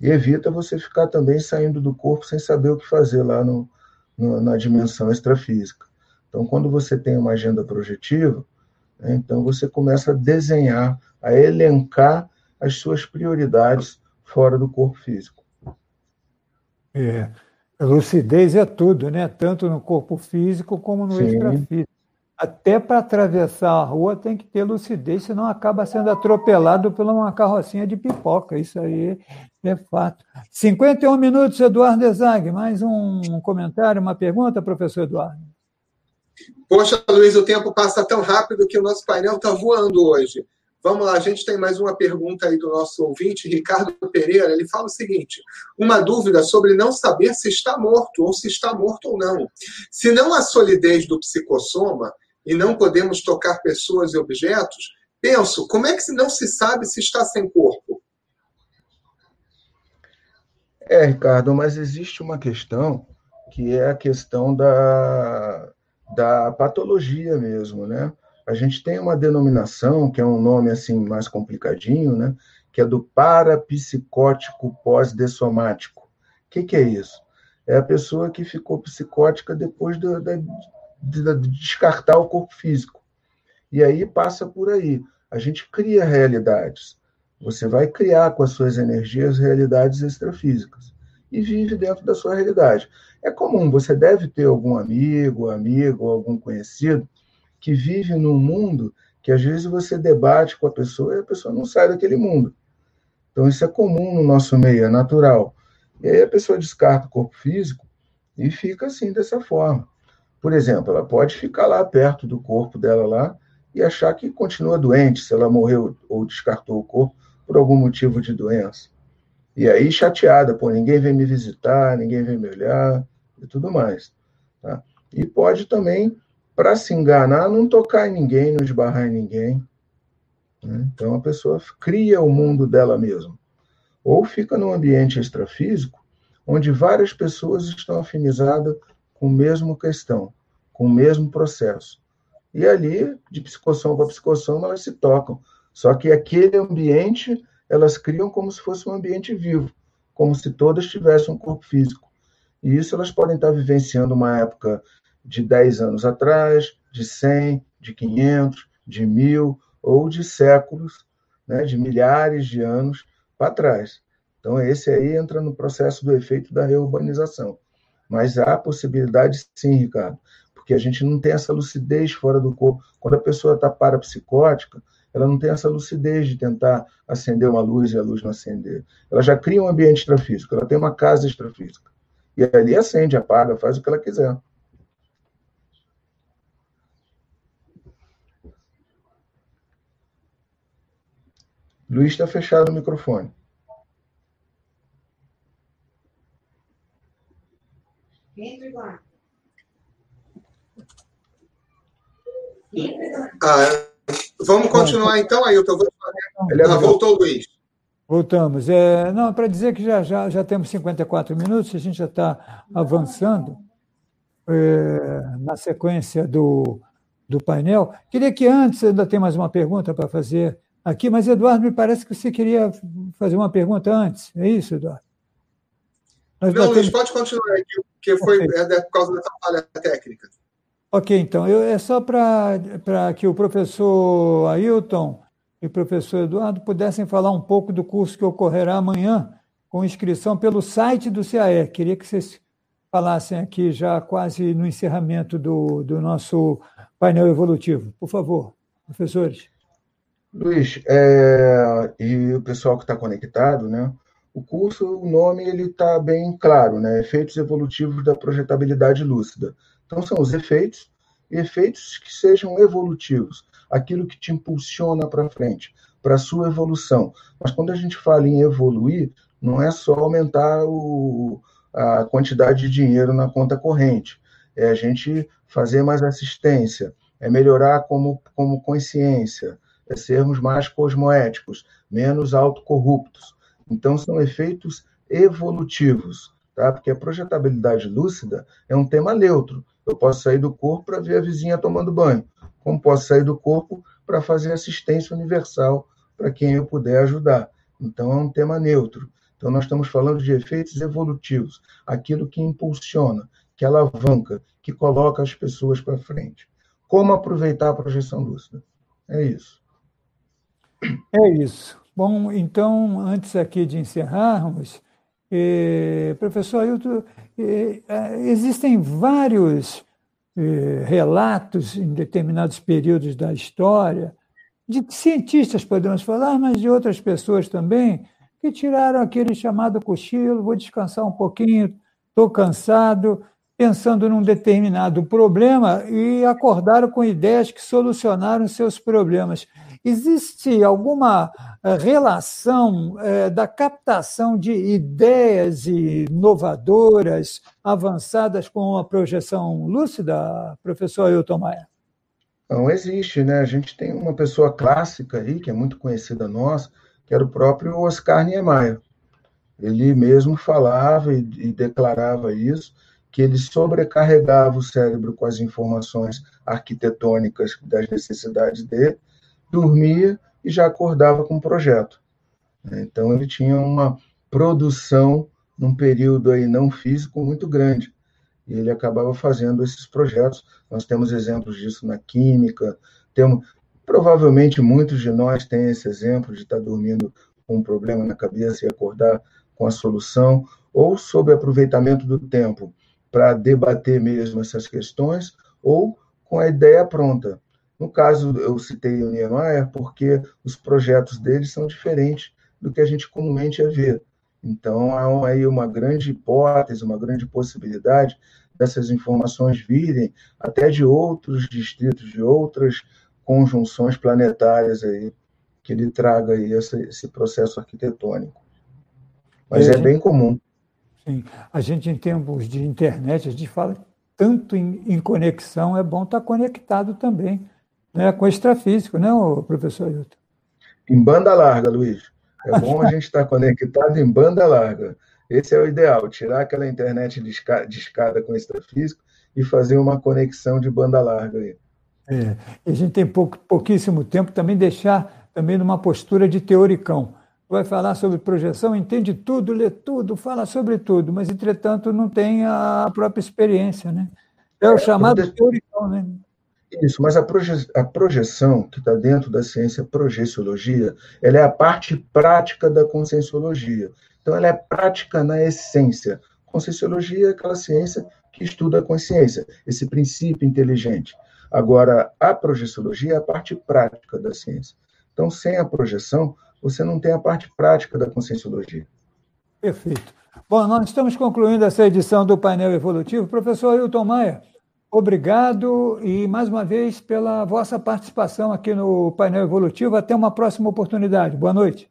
E evita você ficar também saindo do corpo sem saber o que fazer lá no, no na dimensão extrafísica. Então, quando você tem uma agenda projetiva, então você começa a desenhar, a elencar as suas prioridades fora do corpo físico. É. A lucidez é tudo, né? Tanto no corpo físico como no Sim. extrafísico. Até para atravessar a rua tem que ter lucidez, senão acaba sendo atropelado por uma carrocinha de pipoca. Isso aí é fato. 51 minutos, Eduardo Ezag. Mais um comentário, uma pergunta, professor Eduardo? Poxa, Luiz, o tempo passa tão rápido que o nosso painel está voando hoje. Vamos lá, a gente tem mais uma pergunta aí do nosso ouvinte, Ricardo Pereira. Ele fala o seguinte: uma dúvida sobre não saber se está morto ou se está morto ou não. Se não há solidez do psicossoma e não podemos tocar pessoas e objetos, penso, como é que não se sabe se está sem corpo? É, Ricardo, mas existe uma questão que é a questão da, da patologia mesmo, né? a gente tem uma denominação, que é um nome assim mais complicadinho, né? que é do parapsicótico pós-dessomático. O que, que, é isso? É a pessoa que ficou psicótica depois de, de, de, descartar o corpo físico. E aí passa por aí. A gente cria realidades. Você vai criar com as suas energias realidades extrafísicas. E vive dentro da sua realidade. É comum, você deve ter algum amigo, amigo, algum conhecido que vive num mundo que às vezes você debate com a pessoa e a pessoa não sai daquele mundo. Então isso é comum no nosso meio, é natural. E aí a pessoa descarta o corpo físico e fica assim dessa forma. Por exemplo, ela pode ficar lá perto do corpo dela lá e achar que continua doente se ela morreu ou descartou o corpo por algum motivo de doença. E aí chateada, pô, ninguém vem me visitar, ninguém vem me olhar e tudo mais. Tá? E pode também para se enganar, não tocar em ninguém, não esbarrar em ninguém. Né? Então a pessoa cria o mundo dela mesma. Ou fica num ambiente extrafísico, onde várias pessoas estão afinizadas com a mesma questão, com o mesmo processo. E ali, de psicossoma para psicossoma, elas se tocam. Só que aquele ambiente, elas criam como se fosse um ambiente vivo, como se todas tivessem um corpo físico. E isso elas podem estar vivenciando uma época de 10 anos atrás, de 100, de 500, de mil ou de séculos, né, de milhares de anos para trás. Então, esse aí entra no processo do efeito da reurbanização. Mas há possibilidade, sim, Ricardo, porque a gente não tem essa lucidez fora do corpo. Quando a pessoa está parapsicótica, ela não tem essa lucidez de tentar acender uma luz e a luz não acender. Ela já cria um ambiente extrafísico, ela tem uma casa extrafísica. E ali acende, apaga, faz o que ela quiser. Luiz está fechado o microfone. Ah, vamos continuar então, Ailton. Ah, voltou, Luiz. Voltamos. É, não, para dizer que já, já, já temos 54 minutos, a gente já está avançando é, na sequência do, do painel. Queria que antes, ainda tem mais uma pergunta para fazer aqui, mas Eduardo, me parece que você queria fazer uma pergunta antes. É isso, Eduardo? Nós Não, Luiz, pode continuar aqui, porque foi okay. é por causa dessa falha técnica. Ok, então, eu, é só para que o professor Ailton e o professor Eduardo pudessem falar um pouco do curso que ocorrerá amanhã, com inscrição pelo site do CAE. Queria que vocês falassem aqui já quase no encerramento do, do nosso painel evolutivo. Por favor, professores. Luiz, é, e o pessoal que está conectado, né? O curso, o nome ele está bem claro, né? Efeitos evolutivos da projetabilidade lúcida. Então são os efeitos efeitos que sejam evolutivos, aquilo que te impulsiona para frente, para a sua evolução. Mas quando a gente fala em evoluir, não é só aumentar o, a quantidade de dinheiro na conta corrente, é a gente fazer mais assistência, é melhorar como, como consciência, é sermos mais cosmoéticos, menos autocorruptos. Então, são efeitos evolutivos, tá? porque a projetabilidade lúcida é um tema neutro. Eu posso sair do corpo para ver a vizinha tomando banho, como posso sair do corpo para fazer assistência universal para quem eu puder ajudar. Então, é um tema neutro. Então, nós estamos falando de efeitos evolutivos, aquilo que impulsiona, que alavanca, que coloca as pessoas para frente. Como aproveitar a projeção lúcida? É isso. É isso. Bom, então, antes aqui de encerrarmos, eh, professor Ailton, eh, existem vários relatos em determinados períodos da história, de cientistas, podemos falar, mas de outras pessoas também, que tiraram aquele chamado cochilo, vou descansar um pouquinho, estou cansado, pensando num determinado problema e acordaram com ideias que solucionaram seus problemas. Existe alguma eh, relação é, da captação de ideias inovadoras, avançadas com a projeção lúcida, professor Ailton Maia? Não existe, né? A gente tem uma pessoa clássica aí, que é muito conhecida nossa, que era o próprio Oscar Niemeyer. Ele mesmo falava e, e declarava isso, que ele sobrecarregava o cérebro com as informações arquitetônicas das necessidades dele, dormia e já acordava com o projeto. Então ele tinha uma produção num período aí não físico muito grande. E ele acabava fazendo esses projetos. Nós temos exemplos disso na química, temos provavelmente muitos de nós têm esse exemplo de estar dormindo com um problema na cabeça e acordar com a solução, ou sob aproveitamento do tempo para debater mesmo essas questões, ou com a ideia pronta. No caso, eu citei o Niemeyer porque os projetos dele são diferentes do que a gente comumente ver. Então, há aí uma grande hipótese, uma grande possibilidade dessas informações virem até de outros distritos, de outras conjunções planetárias aí, que ele traga aí esse, esse processo arquitetônico. Mas é, é bem comum. Sim. A gente, em tempos de internet, a gente fala tanto em, em conexão, é bom estar conectado também né, com extrafísico, né, professor Ailton? Em banda larga, Luiz. É bom a gente estar conectado em banda larga. Esse é o ideal, tirar aquela internet de escada com extrafísico e fazer uma conexão de banda larga aí. É, e a gente tem pouco, pouquíssimo tempo também deixar também numa postura de teoricão vai falar sobre projeção, entende tudo, lê tudo, fala sobre tudo, mas, entretanto, não tem a própria experiência. Né? É o é, chamado é, teoricão. Né? Isso, mas a, proje a projeção, que está dentro da ciência projeciologia, ela é a parte prática da conscienciologia. Então, ela é prática na essência. Conscienciologia é aquela ciência que estuda a consciência, esse princípio inteligente. Agora, a projeciologia é a parte prática da ciência. Então, sem a projeção, você não tem a parte prática da conscienciologia. Perfeito. Bom, nós estamos concluindo essa edição do painel evolutivo. Professor Hilton Maia, obrigado e mais uma vez pela vossa participação aqui no painel evolutivo. Até uma próxima oportunidade. Boa noite.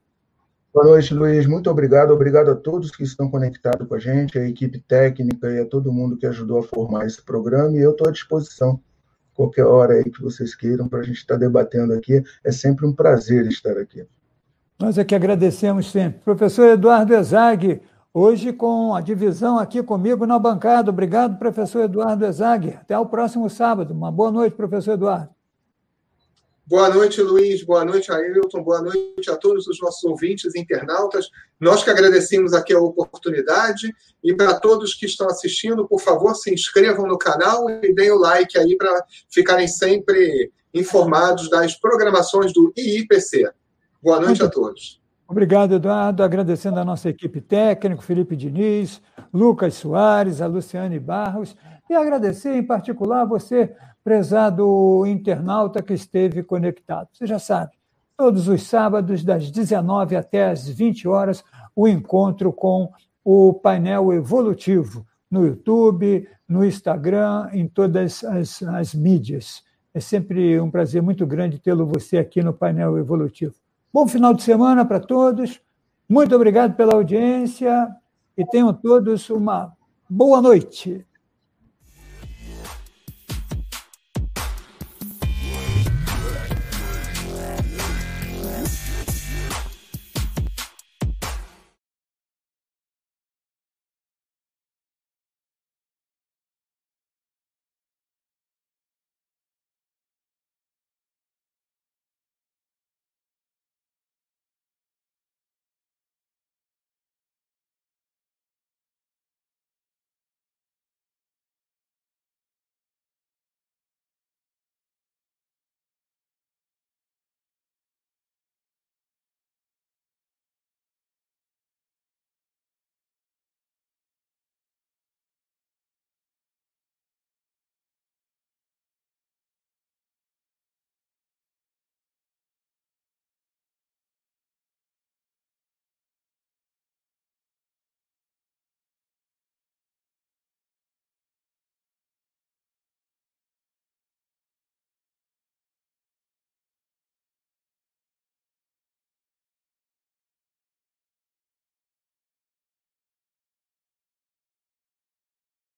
Boa noite, Luiz. Muito obrigado. Obrigado a todos que estão conectados com a gente, a equipe técnica e a todo mundo que ajudou a formar esse programa. E eu estou à disposição qualquer hora aí que vocês queiram para a gente estar debatendo aqui. É sempre um prazer estar aqui. Nós é que agradecemos sempre. Professor Eduardo Ezag, hoje com a divisão aqui comigo na bancada. Obrigado, professor Eduardo Ezag. Até o próximo sábado. Uma boa noite, professor Eduardo. Boa noite, Luiz. Boa noite, Ailton. Boa noite a todos os nossos ouvintes e internautas. Nós que agradecemos aqui a oportunidade. E para todos que estão assistindo, por favor, se inscrevam no canal e deem o like aí para ficarem sempre informados das programações do IIPC. Boa noite a todos. Obrigado, Eduardo. Agradecendo a nossa equipe técnica, Felipe Diniz, Lucas Soares, a Luciane Barros, e agradecer em particular a você, prezado internauta que esteve conectado. Você já sabe, todos os sábados, das 19 até as 20 horas, o encontro com o painel evolutivo, no YouTube, no Instagram, em todas as, as mídias. É sempre um prazer muito grande tê-lo você aqui no painel evolutivo. Bom final de semana para todos. Muito obrigado pela audiência e tenham todos uma boa noite.